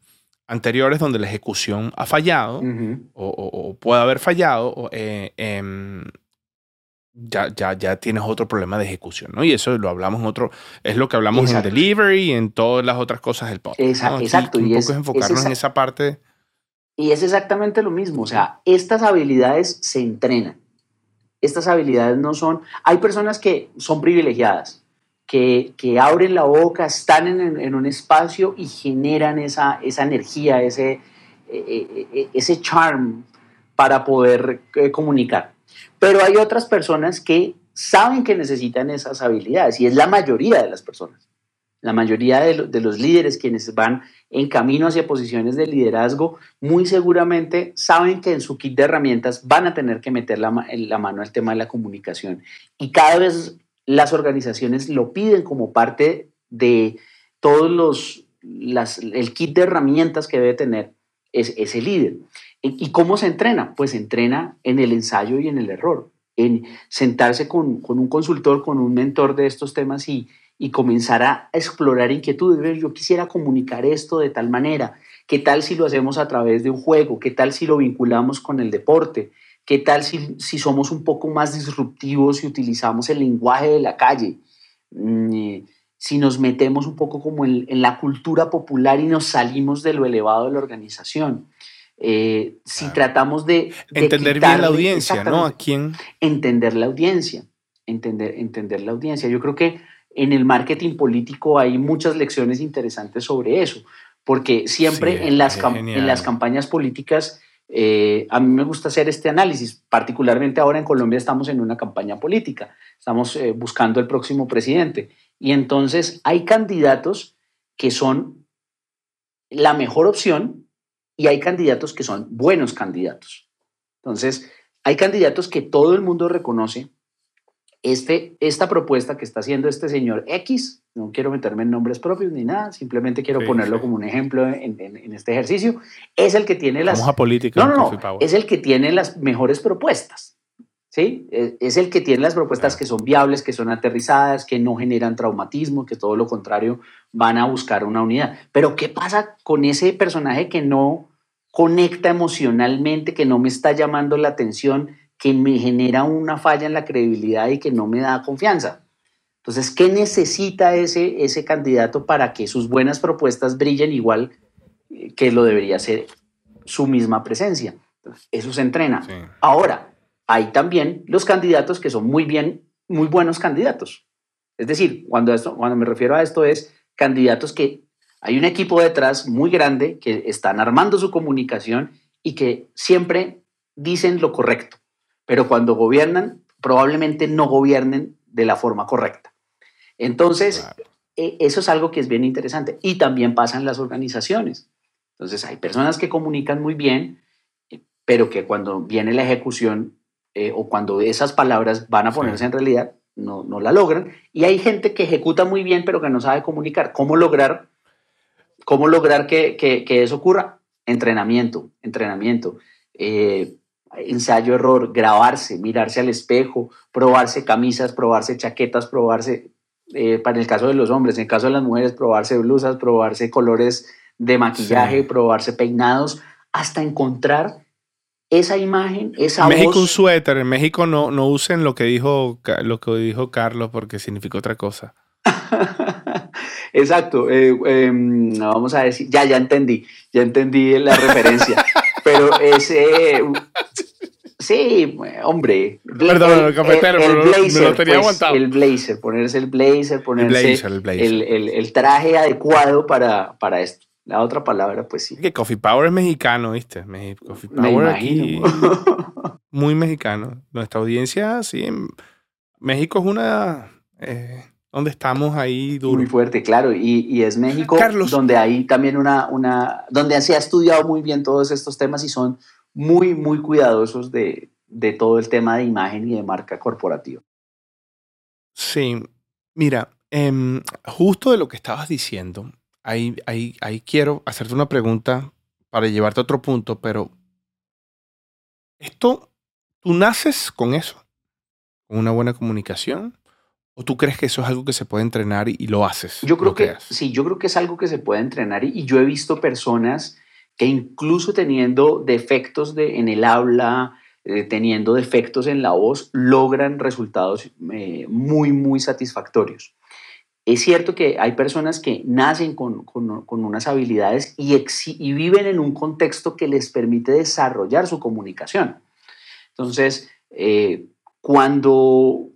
anteriores donde la ejecución ha fallado o, puede haber fallado, eh, em, ya, ya, ya tienes otro problema de ejecución, ¿no? Y eso lo hablamos en otro, es lo que hablamos en delivery y en todas las otras cosas del podcast. Exacto. y un poco es, enfocarnos en esa parte. Y es exactamente lo mismo, o sea, estas habilidades se entrenan. Estas habilidades no son, hay personas que son privilegiadas, que, que abren la boca, están en, en, un espacio y generan esa, esa energía, ese, e, e, e, ese charm para poder eh, comunicar. Pero hay otras personas que saben que necesitan esas habilidades y es la mayoría de las personas. La mayoría de, de los líderes quienes van en camino hacia posiciones de liderazgo, muy seguramente saben que en su kit de herramientas van a tener que meter la, la mano al tema de la comunicación. Y cada vez las organizaciones lo piden como parte de todos los, el kit de herramientas que debe tener ese líder. ¿Y cómo se entrena? Pues se entrena en el ensayo y en el error, en sentarse con, con un consultor, con un mentor de estos temas y, y comenzar a explorar inquietudes. Yo quisiera comunicar esto de tal manera. ¿Qué tal si lo hacemos a través de un juego? ¿Qué tal si lo vinculamos con el deporte? ¿Qué tal si, si somos un poco más disruptivos y utilizamos el lenguaje de la calle? Mm, si nos metemos un poco como en, la cultura popular y nos salimos de lo elevado de la organización. Eh, si tratamos de... entender bien la audiencia, ¿no? ¿A quién? Entender la audiencia, entender, entender la audiencia. Yo creo que en el marketing político hay muchas lecciones interesantes sobre eso, porque siempre en, las en las campañas políticas eh, a mí me gusta hacer este análisis, particularmente ahora en Colombia estamos en una campaña política, estamos eh, buscando el próximo presidente. Y entonces hay candidatos que son la mejor opción y hay candidatos que son buenos candidatos. Entonces, hay candidatos que todo el mundo reconoce, este, esta propuesta que está haciendo este señor X, no quiero meterme en nombres propios ni nada, simplemente quiero ponerlo como un ejemplo en, este ejercicio, es el que tiene las... Vamos a política. No, no, no, es el que tiene las mejores propuestas. ¿Sí? Es el que tiene las propuestas que son viables, que son aterrizadas, que no generan traumatismo, que todo lo contrario van a buscar una unidad. Pero ¿qué pasa con ese personaje que no conecta emocionalmente, que no me está llamando la atención, que me genera una falla en la credibilidad y que no me da confianza. Entonces, ¿qué necesita ese, ese candidato para que sus buenas propuestas brillen igual eh, que lo debería ser su misma presencia? eso se entrena. Ahora, hay también los candidatos que son muy bien, muy buenos candidatos. Es decir, cuando, esto, cuando me refiero a esto es candidatos que hay un equipo detrás muy grande que están armando su comunicación y que siempre dicen lo correcto pero cuando gobiernan, probablemente no gobiernen de la forma correcta. Entonces, e, eso es algo que es bien interesante. Y también pasa en las organizaciones. Entonces, hay personas que comunican muy bien, pero que cuando viene la ejecución eh, o cuando esas palabras van a ponerse en realidad, no, no, la logran. Y hay gente que ejecuta muy bien, pero que no sabe comunicar. ¿Cómo lograr, cómo lograr que, que, que eso ocurra? Entrenamiento, entrenamiento. Eh, ensayo, error, grabarse, mirarse al espejo, probarse camisas, probarse chaquetas, probarse, eh, para el caso de los hombres, en el caso de las mujeres, probarse blusas, probarse colores de maquillaje, probarse peinados, hasta encontrar esa imagen, esa en México un suéter, en México no, no usen lo que dijo lo que dijo Carlos porque significa otra cosa. Exacto, eh, em, vamos a decir, ya, ya entendí, ya entendí la referencia, pero ese, Sí, hombre. Perdón, el, cafetero, el, blazer, lo tenía pues, El blazer, ponerse el blazer, ponerse el, traje adecuado para, para esto. La otra palabra, pues sí. Que Coffee Power es mexicano, ¿viste? Coffee Power aquí. muy mexicano. Nuestra audiencia, sí. México es una. Eh, donde estamos ahí duro. Muy fuerte, claro. Y, y es México Carlos. donde hay también una, una. donde se ha estudiado muy bien todos estos temas y son muy, muy cuidadosos de, todo el tema de imagen y de marca corporativa. Sí, mira, em, justo de lo que estabas diciendo, ahí, ahí, ahí quiero hacerte una pregunta para llevarte a otro punto, pero Esto, tú naces con eso, con una buena comunicación. ¿O tú crees que eso es algo que se puede entrenar y, lo haces? Yo creo que sí, yo creo que es algo que se puede entrenar y, yo he visto personas que incluso teniendo defectos de, en el habla, eh, teniendo defectos en la voz, logran resultados eh, muy, muy satisfactorios. Es cierto que hay personas que nacen con, unas habilidades y, y, viven en un contexto que les permite desarrollar su comunicación. Entonces, eh, cuando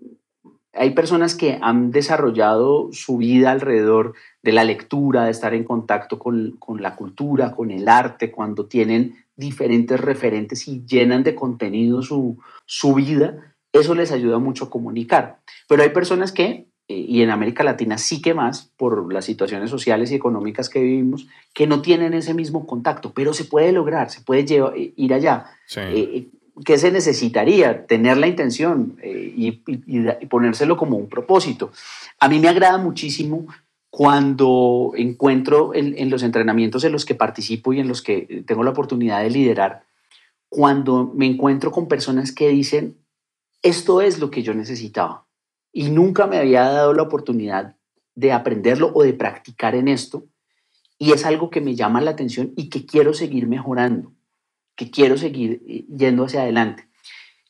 hay personas que han desarrollado su vida alrededor de la lectura, de estar en contacto con, la cultura, con el arte, cuando tienen diferentes referentes y llenan de contenido su, su vida, eso les ayuda mucho a comunicar. Pero hay personas que, eh, y en América Latina sí que más, por las situaciones sociales y económicas que vivimos, que no tienen ese mismo contacto, pero se puede lograr, se puede ir allá. Sí. Eh, ¿qué se necesitaría? Tener la intención eh, y, ponérselo como un propósito. A mí me agrada muchísimo cuando encuentro en, los entrenamientos en los que participo y en los que tengo la oportunidad de liderar, cuando me encuentro con personas que dicen, esto es lo que yo necesitaba y nunca me había dado la oportunidad de aprenderlo o de practicar en esto y es algo que me llama la atención y que quiero seguir mejorando que quiero seguir eh, yendo hacia adelante.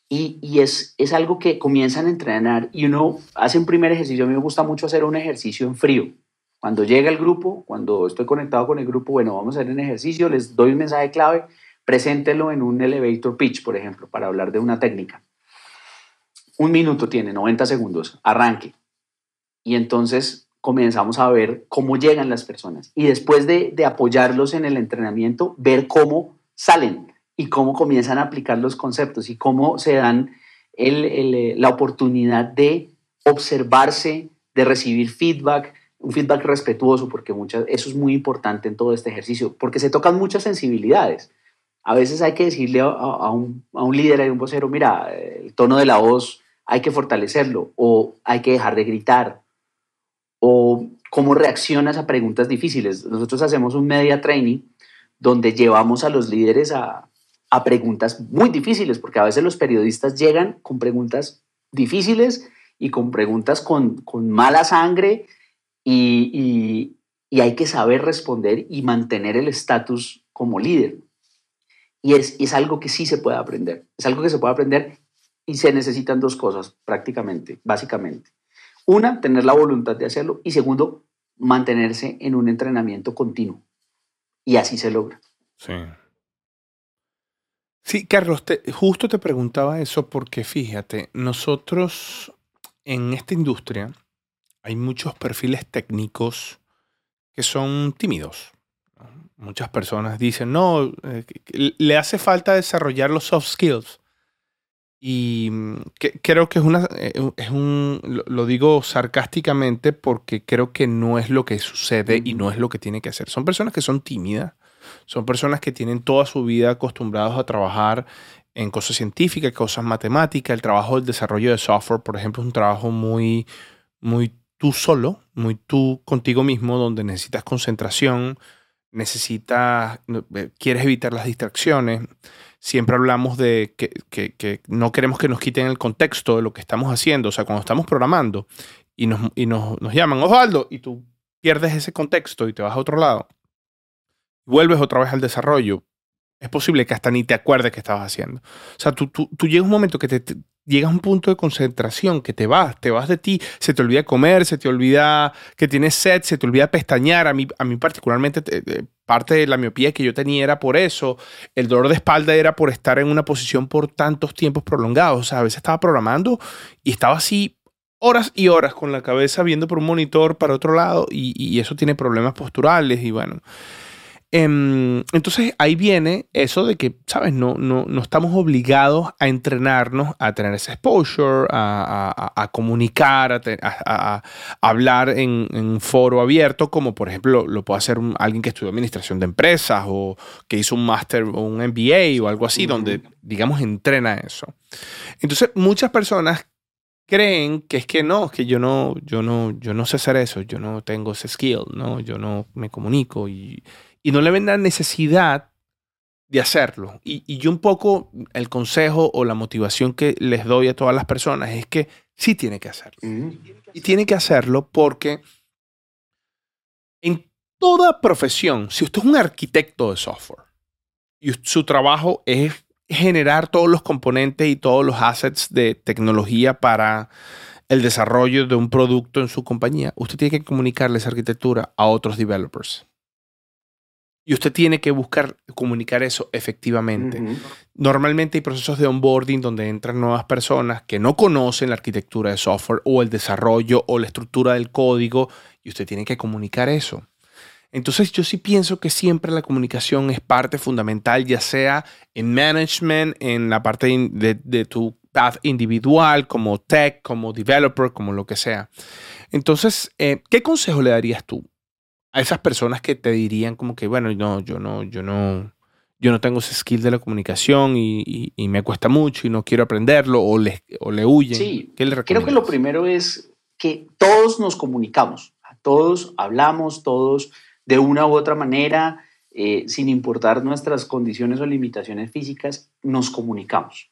Y, y, es, es algo que comienzan a entrenar y uno hace un primer ejercicio. A mí me gusta mucho hacer un ejercicio en frío. Cuando llega el grupo, cuando estoy conectado con el grupo, bueno, vamos a hacer un ejercicio, les doy un mensaje clave, preséntenlo en un elevator pitch, por ejemplo, para hablar de una técnica. Un minuto tiene, 90 segundos, arranque. Y entonces comenzamos a ver cómo llegan las personas. Y después de, de apoyarlos en el entrenamiento, ver cómo salen y cómo comienzan a aplicar los conceptos y cómo se dan eh, la oportunidad de observarse, de recibir feedback, un feedback respetuoso, porque muchas, eso es muy importante en todo este ejercicio, porque se tocan muchas sensibilidades. A veces hay que decirle a, un, a un líder, a un vocero, mira, el tono de la voz hay que fortalecerlo, o hay que dejar de gritar, o cómo reaccionas a preguntas difíciles. Nosotros hacemos un media training donde llevamos a los líderes a, a preguntas muy difíciles, porque a veces los periodistas llegan con preguntas difíciles y con preguntas con, con mala sangre y, y, hay que saber responder y mantener el estatus como líder. Y es, es algo que sí se puede aprender, es algo que se puede aprender y se necesitan dos cosas prácticamente, básicamente. Una, tener la voluntad de hacerlo y segundo, mantenerse en un entrenamiento continuo. Y así se logra. Sí. Sí, Carlos, justo te preguntaba eso porque fíjate, nosotros en esta industria hay muchos perfiles técnicos que son tímidos. Muchas personas dicen, no, eh, le hace falta desarrollar los soft skills. Y mm, creo que es una, eh, es un, lo digo sarcásticamente porque creo que no es lo que sucede y no es lo que tiene que hacer. Son personas que son tímidas, son personas que tienen toda su vida acostumbrados a trabajar en cosas científicas, cosas matemáticas. El trabajo del desarrollo de software, por ejemplo, es un trabajo muy, muy tú solo, muy tú contigo mismo, donde necesitas concentración, necesitas, quieres evitar las distracciones. Siempre hablamos de que, no queremos que nos quiten el contexto de lo que estamos haciendo. O sea, cuando estamos programando y nos, y nos llaman, Osvaldo, y tú pierdes ese contexto y te vas a otro lado, vuelves otra vez al desarrollo, es posible que hasta ni te acuerdes que estabas haciendo. O sea, tú, tú, tú llegas un momento que te, llegas a un punto de concentración, que te vas, te vas de ti, se te olvida comer, se te olvida que tienes sed, se te olvida pestañear. A mí, a mí particularmente, parte de la miopía que yo tenía era por eso. El dolor de espalda era por estar en una posición por tantos tiempos prolongados. O sea, a veces estaba programando y estaba así horas y horas con la cabeza viendo por un monitor para otro lado y, y eso tiene problemas posturales y bueno. Em, entonces ahí viene eso de que, ¿sabes? No, no, no estamos obligados a entrenarnos a tener ese exposure, a, comunicar, a, hablar en, un foro abierto, como por ejemplo lo puede hacer alguien que estudió administración de empresas o que hizo un máster o un MBA o algo así, donde, digamos, entrena eso. Entonces muchas personas creen que es que no, que yo no, yo no, yo no sé hacer eso, yo no tengo ese skill, ¿no? Yo no me comunico y y no le ven la necesidad de hacerlo. Y, y, yo un poco el consejo o la motivación que les doy a todas las personas es que sí tiene que hacerlo. Y tiene que hacerlo porque en toda profesión, si usted es un arquitecto de software y su trabajo es generar todos los componentes y todos los assets de tecnología para el desarrollo de un producto en su compañía, usted tiene que comunicarle esa arquitectura a otros developers. Y usted tiene que buscar comunicar eso efectivamente. Normalmente hay procesos de onboarding donde entran nuevas personas que no conocen la arquitectura de software o el desarrollo o la estructura del código y usted tiene que comunicar eso. Entonces yo sí pienso que siempre la comunicación es parte fundamental, ya sea en management, en la parte de, tu path individual, como tech, como developer, como lo que sea. Entonces, eh, ¿qué consejo le darías tú a esas personas que te dirían como que, bueno, no, yo no, yo no, yo no tengo ese skill de la comunicación y, me cuesta mucho y no quiero aprenderlo o le, o le huyen? Sí, creo que lo primero es que todos nos comunicamos, todos hablamos, todos de una u otra manera, eh, sin importar nuestras condiciones o limitaciones físicas, nos comunicamos.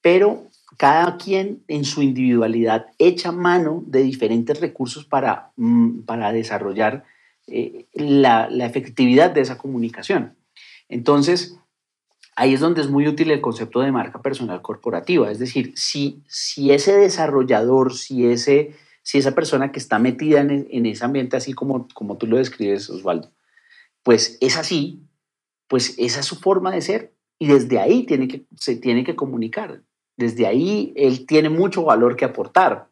Pero cada quien en su individualidad echa mano de diferentes recursos para, mm, para desarrollar eh, la, efectividad de esa comunicación. Entonces, ahí es donde es muy útil el concepto de marca personal corporativa. Es decir, si, si ese desarrollador, si ese si esa persona que está metida en, ese ambiente, así como, como tú lo describes, Osvaldo, pues es así, pues esa es su forma de ser y desde ahí tiene que, se tiene que comunicar. Desde ahí él tiene mucho valor que aportar.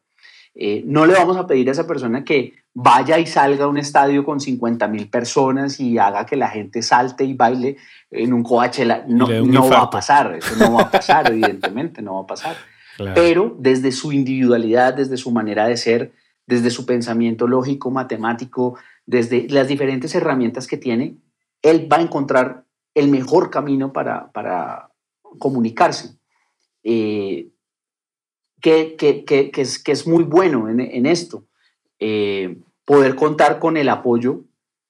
Eh, no le vamos a pedir a esa persona que vaya y salga a un estadio con 50 mil personas y haga que la gente salte y baile en un Coachella. No, no va a pasar, eso no va a pasar, evidentemente, no va a pasar pero desde su individualidad, desde su manera de ser, desde su pensamiento lógico, matemático, desde las diferentes herramientas que tiene, él va a encontrar el mejor camino para, para comunicarse. Eh, que, que, que, es, que, es, muy bueno en, en esto, eh, poder contar con el apoyo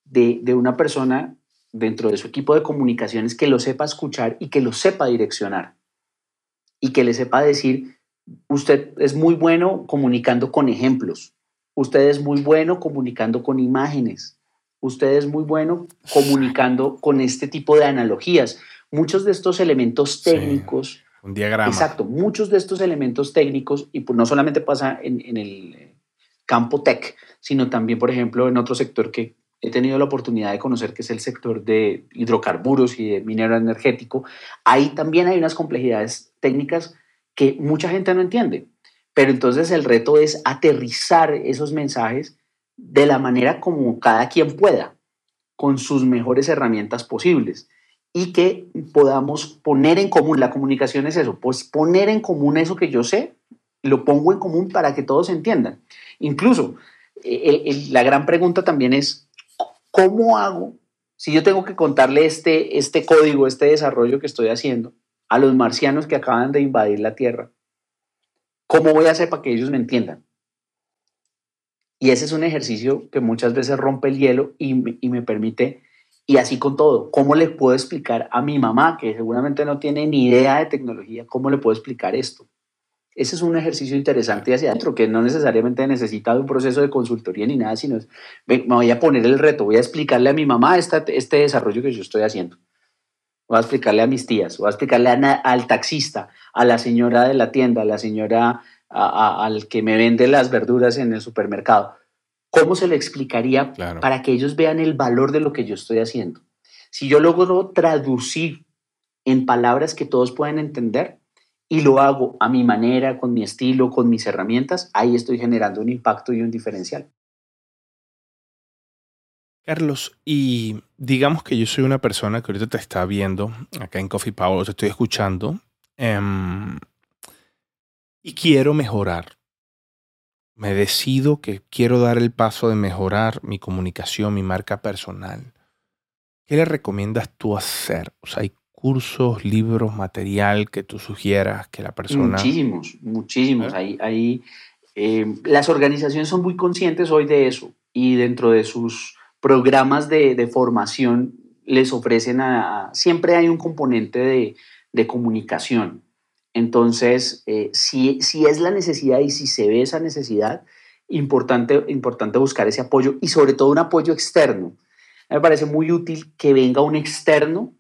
de, de una persona dentro de su equipo de comunicaciones que lo sepa escuchar y que lo sepa direccionar y que le sepa decir, usted es muy bueno comunicando con ejemplos, usted es muy bueno comunicando con imágenes, usted es muy bueno comunicando con este tipo de analogías. Muchos de estos elementos técnicos... un diagrama. Exacto, muchos de estos elementos técnicos, y pues no solamente pasa en, en el campo tech, sino también, por ejemplo, en otro sector que he tenido la oportunidad de conocer, que es el sector de hidrocarburos y de minero energético, ahí también hay unas complejidades técnicas que mucha gente no entiende. Pero entonces el reto es aterrizar esos mensajes de la manera como cada quien pueda, con sus mejores herramientas posibles y que podamos poner en común, la comunicación es eso, pues poner en común eso que yo sé, lo pongo en común para que todos entiendan. Incluso la gran pregunta también es, ¿cómo hago si yo tengo que contarle este, este código, este desarrollo que estoy haciendo a los marcianos que acaban de invadir la Tierra? ¿Cómo voy a hacer para que ellos me entiendan? Y ese es un ejercicio que muchas veces rompe el hielo y me permite, y así con todo, ¿cómo le puedo explicar a mi mamá, que seguramente no tiene ni idea de tecnología, cómo le puedo explicar esto? Ese es un ejercicio interesante hacia adentro, que no necesariamente necesita un proceso de consultoría ni nada, sino me voy a poner el reto, voy a explicarle a mi mamá este desarrollo que yo estoy haciendo. Voy a explicarle a mis tías, voy a explicarle al taxista, a la señora de la tienda, a la señora, al que me vende las verduras en el supermercado. ¿Cómo se le explicaría para que ellos vean el valor de lo que yo estoy haciendo? Si yo logro traducir en palabras que todos pueden entender, y lo hago a mi manera, con mi estilo, con mis herramientas, ahí estoy generando un impacto y un diferencial. Carlos, y digamos que yo soy una persona que ahorita te está viendo acá en Coffee Power, te estoy escuchando, em, y quiero mejorar. Me decido que quiero dar el paso de mejorar mi comunicación, mi marca personal. ¿Qué le recomiendas tú hacer? O sea, cursos, libros, material que tú sugieras que la persona... Muchísimos, muchísimos. Ahí, ahí eh, las organizaciones son muy conscientes hoy de eso y dentro de sus programas de, de, formación les ofrecen a... siempre hay un componente de, de comunicación. Entonces, eh, si, si es la necesidad y si se ve esa necesidad, importante, importante buscar ese apoyo y sobre todo un apoyo externo. Me parece muy útil que venga un externo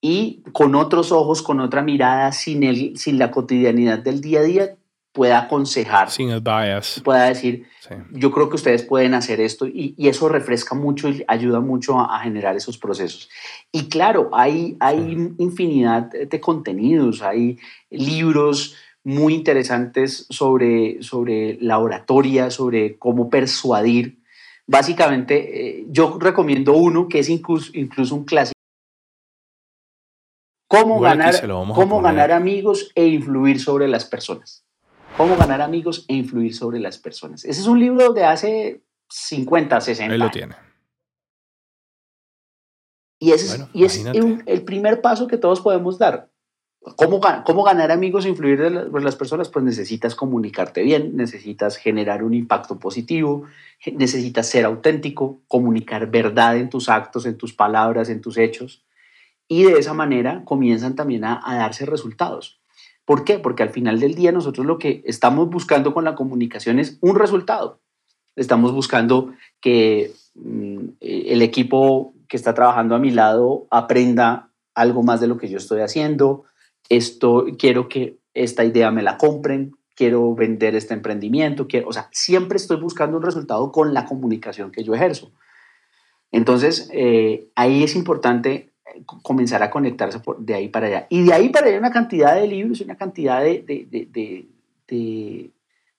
y con otros ojos, con otra mirada, sin, el, sin la cotidianidad del día a día, pueda aconsejar. Sin el bias. Pueda decir, yo creo que ustedes pueden hacer esto y, eso refresca mucho y ayuda mucho a, generar esos procesos. Y claro, hay, hay infinidad de contenidos, hay libros muy interesantes sobre, sobre la oratoria, sobre cómo persuadir. Básicamente, eh, yo recomiendo uno que es incluso, incluso un clásico. Cómo, ganar, cómo ganar amigos e influir sobre las personas. Cómo ganar amigos e influir sobre las personas. Ese es un libro de hace 50, 60 Él lo tiene. Y ese es, y es el primer paso que todos podemos dar. ¿Cómo, ¿Cómo, ganar amigos e influir de las personas? Pues necesitas comunicarte bien, necesitas generar un impacto positivo, necesitas ser auténtico, comunicar verdad en tus actos, en tus palabras, en tus hechos. Y de esa manera comienzan también a, a darse resultados. ¿Por qué? Porque al final del día nosotros lo que estamos buscando con la comunicación es un resultado. Estamos buscando que mm, el equipo que está trabajando a mi lado aprenda algo más de lo que yo estoy haciendo. Esto quiero que esta idea me la compren, quiero vender este emprendimiento, quiero, o sea, siempre estoy buscando un resultado con la comunicación que yo ejerzo. Entonces, eh, ahí es importante comenzar a conectarse de ahí para allá. Y de ahí para allá una cantidad de libros, una cantidad de, de, de,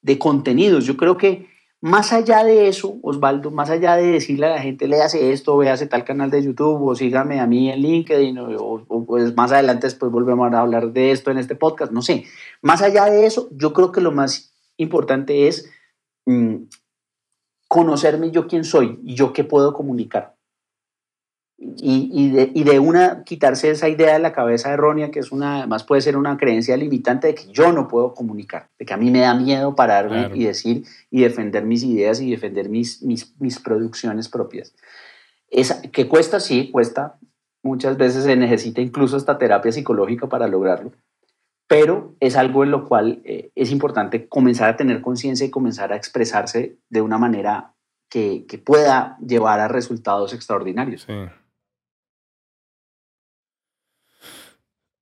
de, contenidos. Yo creo que más allá de eso, Osvaldo, más allá de decirle a la gente, léase esto, véase tal canal de YouTube o sígame a mí en LinkedIn o, pues más adelante después volvemos a hablar de esto en este podcast, no sé. Más allá de eso, yo creo que lo más importante es mm, conocerme yo quién soy y yo qué puedo comunicar y, de, y, de, una quitarse esa idea de la cabeza errónea, que es una, además puede ser una creencia limitante de que yo no puedo comunicar, de que a mí me da miedo pararme y decir y defender mis ideas y defender mis, mis, mis producciones propias. Esa, que cuesta, sí, cuesta. Muchas veces se necesita incluso esta terapia psicológica para lograrlo, pero es algo en lo cual eh, es importante comenzar a tener conciencia y comenzar a expresarse de una manera que, que, pueda llevar a resultados extraordinarios. Sí.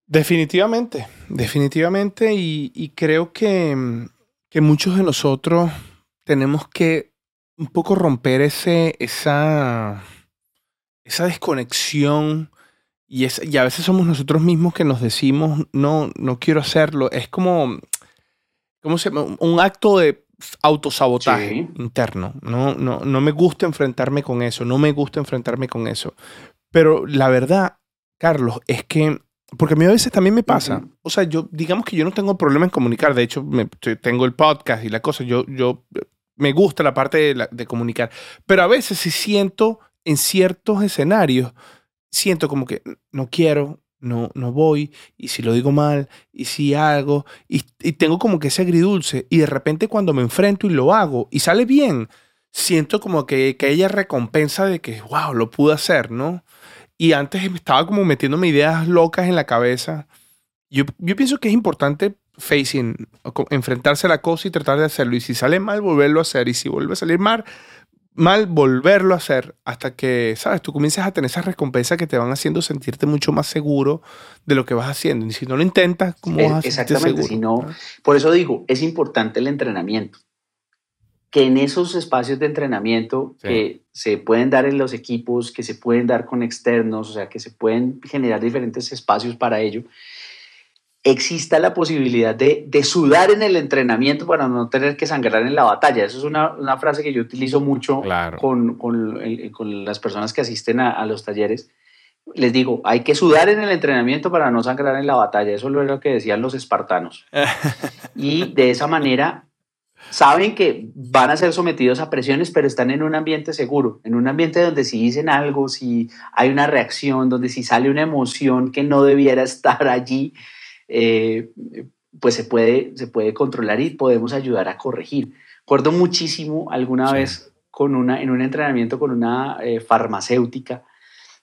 Definitivamente, definitivamente. Y, creo que, muchos de nosotros tenemos que un poco romper ese, esa, esa desconexión. Y, y a veces somos nosotros mismos que nos decimos, no, no quiero hacerlo. Es como, ¿cómo se Un acto de autosabotaje interno. No, no, no me gusta enfrentarme con eso, no me gusta enfrentarme con eso. Pero la verdad, Carlos, es que porque a mí a veces también me pasa. O sea, yo, digamos que yo no tengo problema en comunicar. De hecho, tengo el podcast y la cosa. Yo, yo me gusta la parte de, comunicar. Pero a veces sí siento en ciertos escenarios, siento como que no quiero, no, no voy, y si lo digo mal, y si hago, y, y tengo como que ese agridulce. Y de repente cuando me enfrento y lo hago y sale bien, siento como que, que ella recompensa de que, wow, lo pude hacer, ¿no? Y antes estaba como metiéndome ideas locas en la cabeza. Yo, yo pienso que es importante facing, enfrentarse a la cosa y tratar de hacerlo. Y si sale mal, volverlo a hacer. Y si vuelve a salir mal, mal volverlo a hacer hasta que, ¿sabes? Tú comienzas a tener esas recompensas que te van haciendo sentirte mucho más seguro de lo que vas haciendo. Y si no lo intentas, ¿cómo vas a Exactamente, Si no, por eso digo, es importante el entrenamiento que en esos espacios de entrenamiento que se pueden dar en los equipos, que se pueden dar con externos, o sea, que se pueden generar diferentes espacios para ello, exista la posibilidad de, de sudar en el entrenamiento para no tener que sangrar en la batalla. Eso es una, una frase que yo utilizo mucho con, con, con, las personas que asisten a, a, los talleres. Les digo, hay que sudar en el entrenamiento para no sangrar en la batalla. Eso es lo que decían los espartanos. y de esa manera saben que van a ser sometidos a presiones, pero están en un ambiente seguro, en un ambiente donde si dicen algo, si hay una reacción, donde si sale una emoción que no debiera estar allí, eh, pues se puede, se puede controlar y podemos ayudar a corregir. Recuerdo muchísimo alguna vez con una, en un entrenamiento con una eh, farmacéutica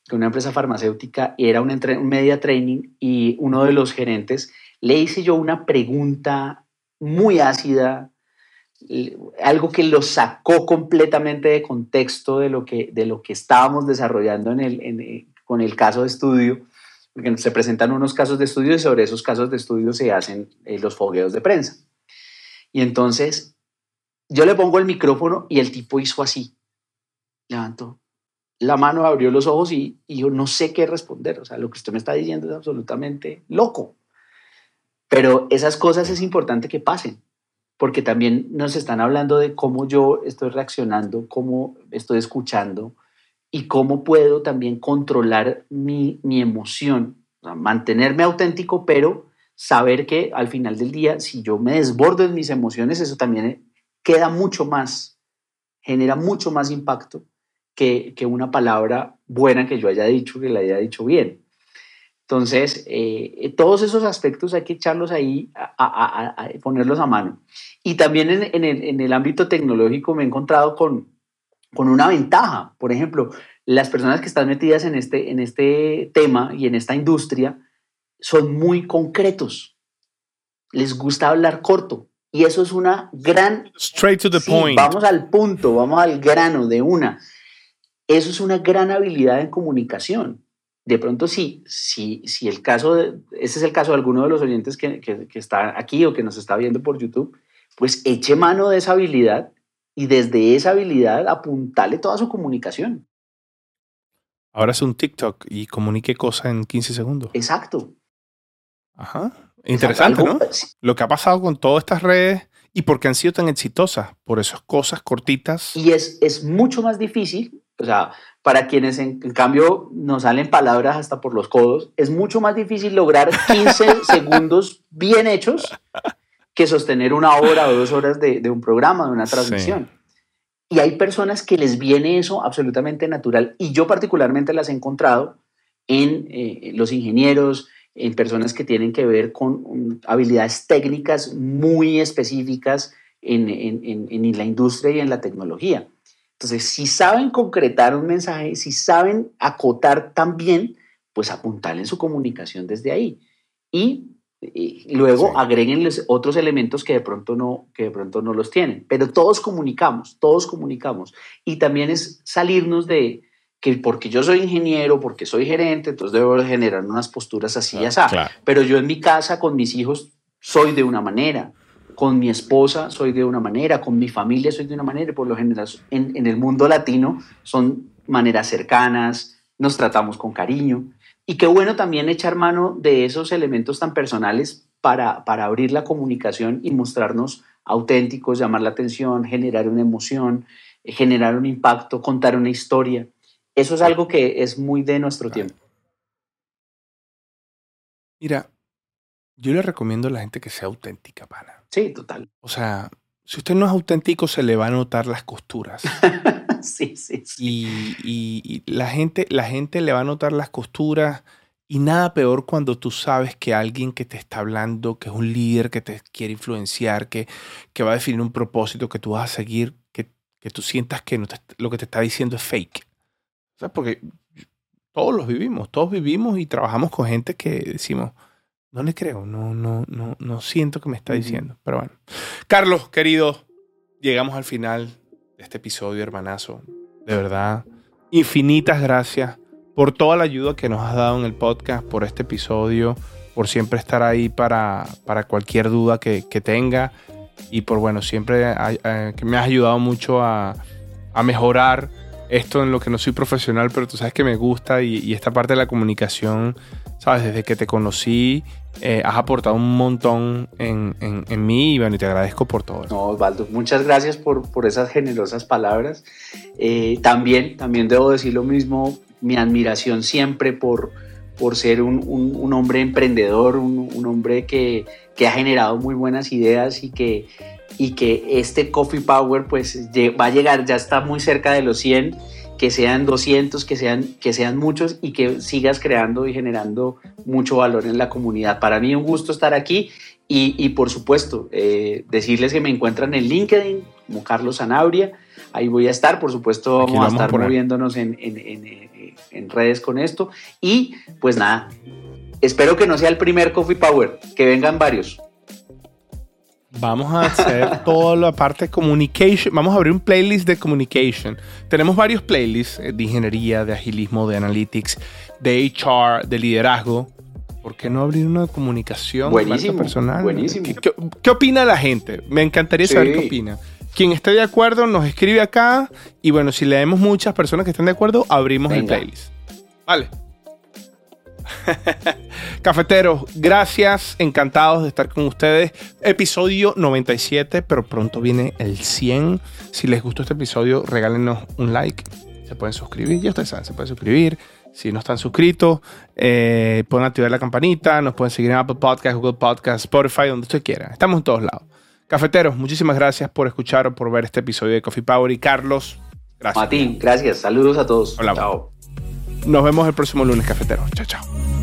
con una empresa farmacéutica, y era un, un media training y uno de los gerentes le hice yo una pregunta muy ácida, algo que lo sacó completamente de contexto de lo que, de lo que estábamos desarrollando en el, eh, con el caso de estudio, porque se presentan unos casos de estudio y sobre esos casos de estudio se hacen eh, los fogueos de prensa. Y entonces yo le pongo el micrófono y el tipo hizo así, levantó la mano, abrió los ojos y, y yo no sé qué responder. O sea, lo que usted me está diciendo es absolutamente loco. Pero esas cosas es importante que pasen porque también nos están hablando de cómo yo estoy reaccionando, cómo estoy escuchando y cómo puedo también controlar mi, mi emoción, mantenerme auténtico, pero saber que al final del día, si yo me desbordo en mis emociones, eso también queda mucho más, genera mucho más impacto que, que una palabra buena que yo haya dicho, que la haya dicho bien. Entonces, eh, todos esos aspectos hay que echarlos ahí, a, ponerlos a mano. Y también en, el, ámbito tecnológico me he encontrado con, con una ventaja. Por ejemplo, las personas que están metidas en este, en este tema y en esta industria son muy concretos. Les gusta hablar corto. Y eso es una gran... Straight to the point. Vamos al punto, vamos al grano de una. Eso es una gran habilidad en comunicación de pronto sí, si, si el caso, ese es el caso de alguno de los oyentes que, que, está aquí o que nos está viendo por YouTube, pues eche mano de esa habilidad y desde esa habilidad apuntale toda su comunicación. Ahora es un TikTok y comunique cosas en 15 segundos. Exacto. Ajá. Interesante, ¿no? Lo que ha pasado con todas estas redes y por qué han sido tan exitosas, por esas cosas cortitas. Y es, es mucho más difícil, o sea, para quienes en, cambio nos salen palabras hasta por los codos, es mucho más difícil lograr 15 segundos bien hechos que sostener una hora o dos horas de, un programa, de una transmisión. Y hay personas que les viene eso absolutamente natural y yo particularmente las he encontrado en eh, los ingenieros, en personas que tienen que ver con habilidades técnicas muy específicas en, en la industria y en la tecnología. Entonces, si saben concretar un mensaje, si saben acotar también, pues apuntar en su comunicación desde ahí. Y, luego agréguenles otros elementos que de, pronto no, que de pronto no los tienen. Pero todos comunicamos, todos comunicamos. Y también es salirnos de que porque yo soy ingeniero, porque soy gerente, entonces debo generar unas posturas así y así. Pero yo en mi casa con mis hijos soy de una manera con mi esposa soy de una manera, con mi familia soy de una manera, por lo general en, el mundo latino son maneras cercanas, nos tratamos con cariño. Y qué bueno también echar mano de esos elementos tan personales para, para abrir la comunicación y mostrarnos auténticos, llamar la atención, generar una emoción, generar un impacto, contar una historia. Eso es algo que es muy de nuestro tiempo. Mira, yo le recomiendo a la gente que sea auténtica, pana. Sí, total. O sea, si usted no es auténtico, se le va a notar las costuras. sí, sí, sí. Y, la, gente, la gente le va a notar las costuras. Y nada peor cuando tú sabes que alguien que te está hablando, que es un líder que te quiere influenciar, que, que va a definir un propósito que tú vas a seguir, que, que tú sientas que no lo que te está diciendo es fake. O sea, porque todos los vivimos, todos vivimos y trabajamos con gente que decimos, no le creo, no, no, no, no siento que me está diciendo. Pero bueno. Carlos, querido, llegamos al final de este episodio, hermanazo. De verdad, infinitas gracias por toda la ayuda que nos has dado en el podcast, por este episodio, por siempre estar ahí para, para cualquier duda que, tenga y por, bueno, siempre eh, que me has ayudado mucho a, a, mejorar esto en lo que no soy profesional, pero tú sabes que me gusta y, y esta parte de la comunicación ¿sabes? Desde que te conocí, eh, has aportado un montón en, en, mí y bueno, y te agradezco por todo. No, Osvaldo, muchas gracias por, por esas generosas palabras. Eh, también, también debo decir lo mismo, mi admiración siempre por, por ser un, un, hombre emprendedor, un, un hombre que, que, ha generado muy buenas ideas y que, y que este Coffee Power pues va a llegar, ya está muy cerca de los 100 que sean 200, que sean, que sean muchos y que sigas creando y generando mucho valor en la comunidad. Para mí un gusto estar aquí Y, por supuesto, eh, decirles que me encuentran en LinkedIn como Carlos Zanabria. Ahí voy a estar, por supuesto, vamos, a estar moviéndonos en, en, redes con esto. Y pues nada, espero que no sea el primer Coffee Power, que vengan varios. Vamos a hacer toda la parte de communication. Vamos a abrir un playlist de communication. Tenemos varios playlists eh, de ingeniería, de agilismo, de analytics, de HR, de liderazgo. ¿Por qué no abrir una comunicación buenísimo, personal? Buenísimo. ¿Qué, opina la gente? Me encantaría saber qué opina. Quien esté de acuerdo nos escribe acá y bueno, si leemos muchas personas que estén de acuerdo, abrimos el playlist. Vale. Cafeteros, gracias, encantados de estar con ustedes. Episodio 97, pero pronto viene el 100. Si les gustó este episodio, regálenos un like. Se pueden suscribir, ya ustedes saben, se pueden suscribir. Si no están suscritos, eh, pueden activar la campanita, nos pueden seguir en Apple Podcast, Google Podcast, Spotify, donde ustedes quieran. Estamos en todos lados. Cafeteros, muchísimas gracias por escuchar o por ver este episodio de Coffee Power. Y Carlos, gracias. Martín, gracias. Saludos a todos. Hola. Chao. Nos vemos el próximo lunes, cafeteros. Chao, chao.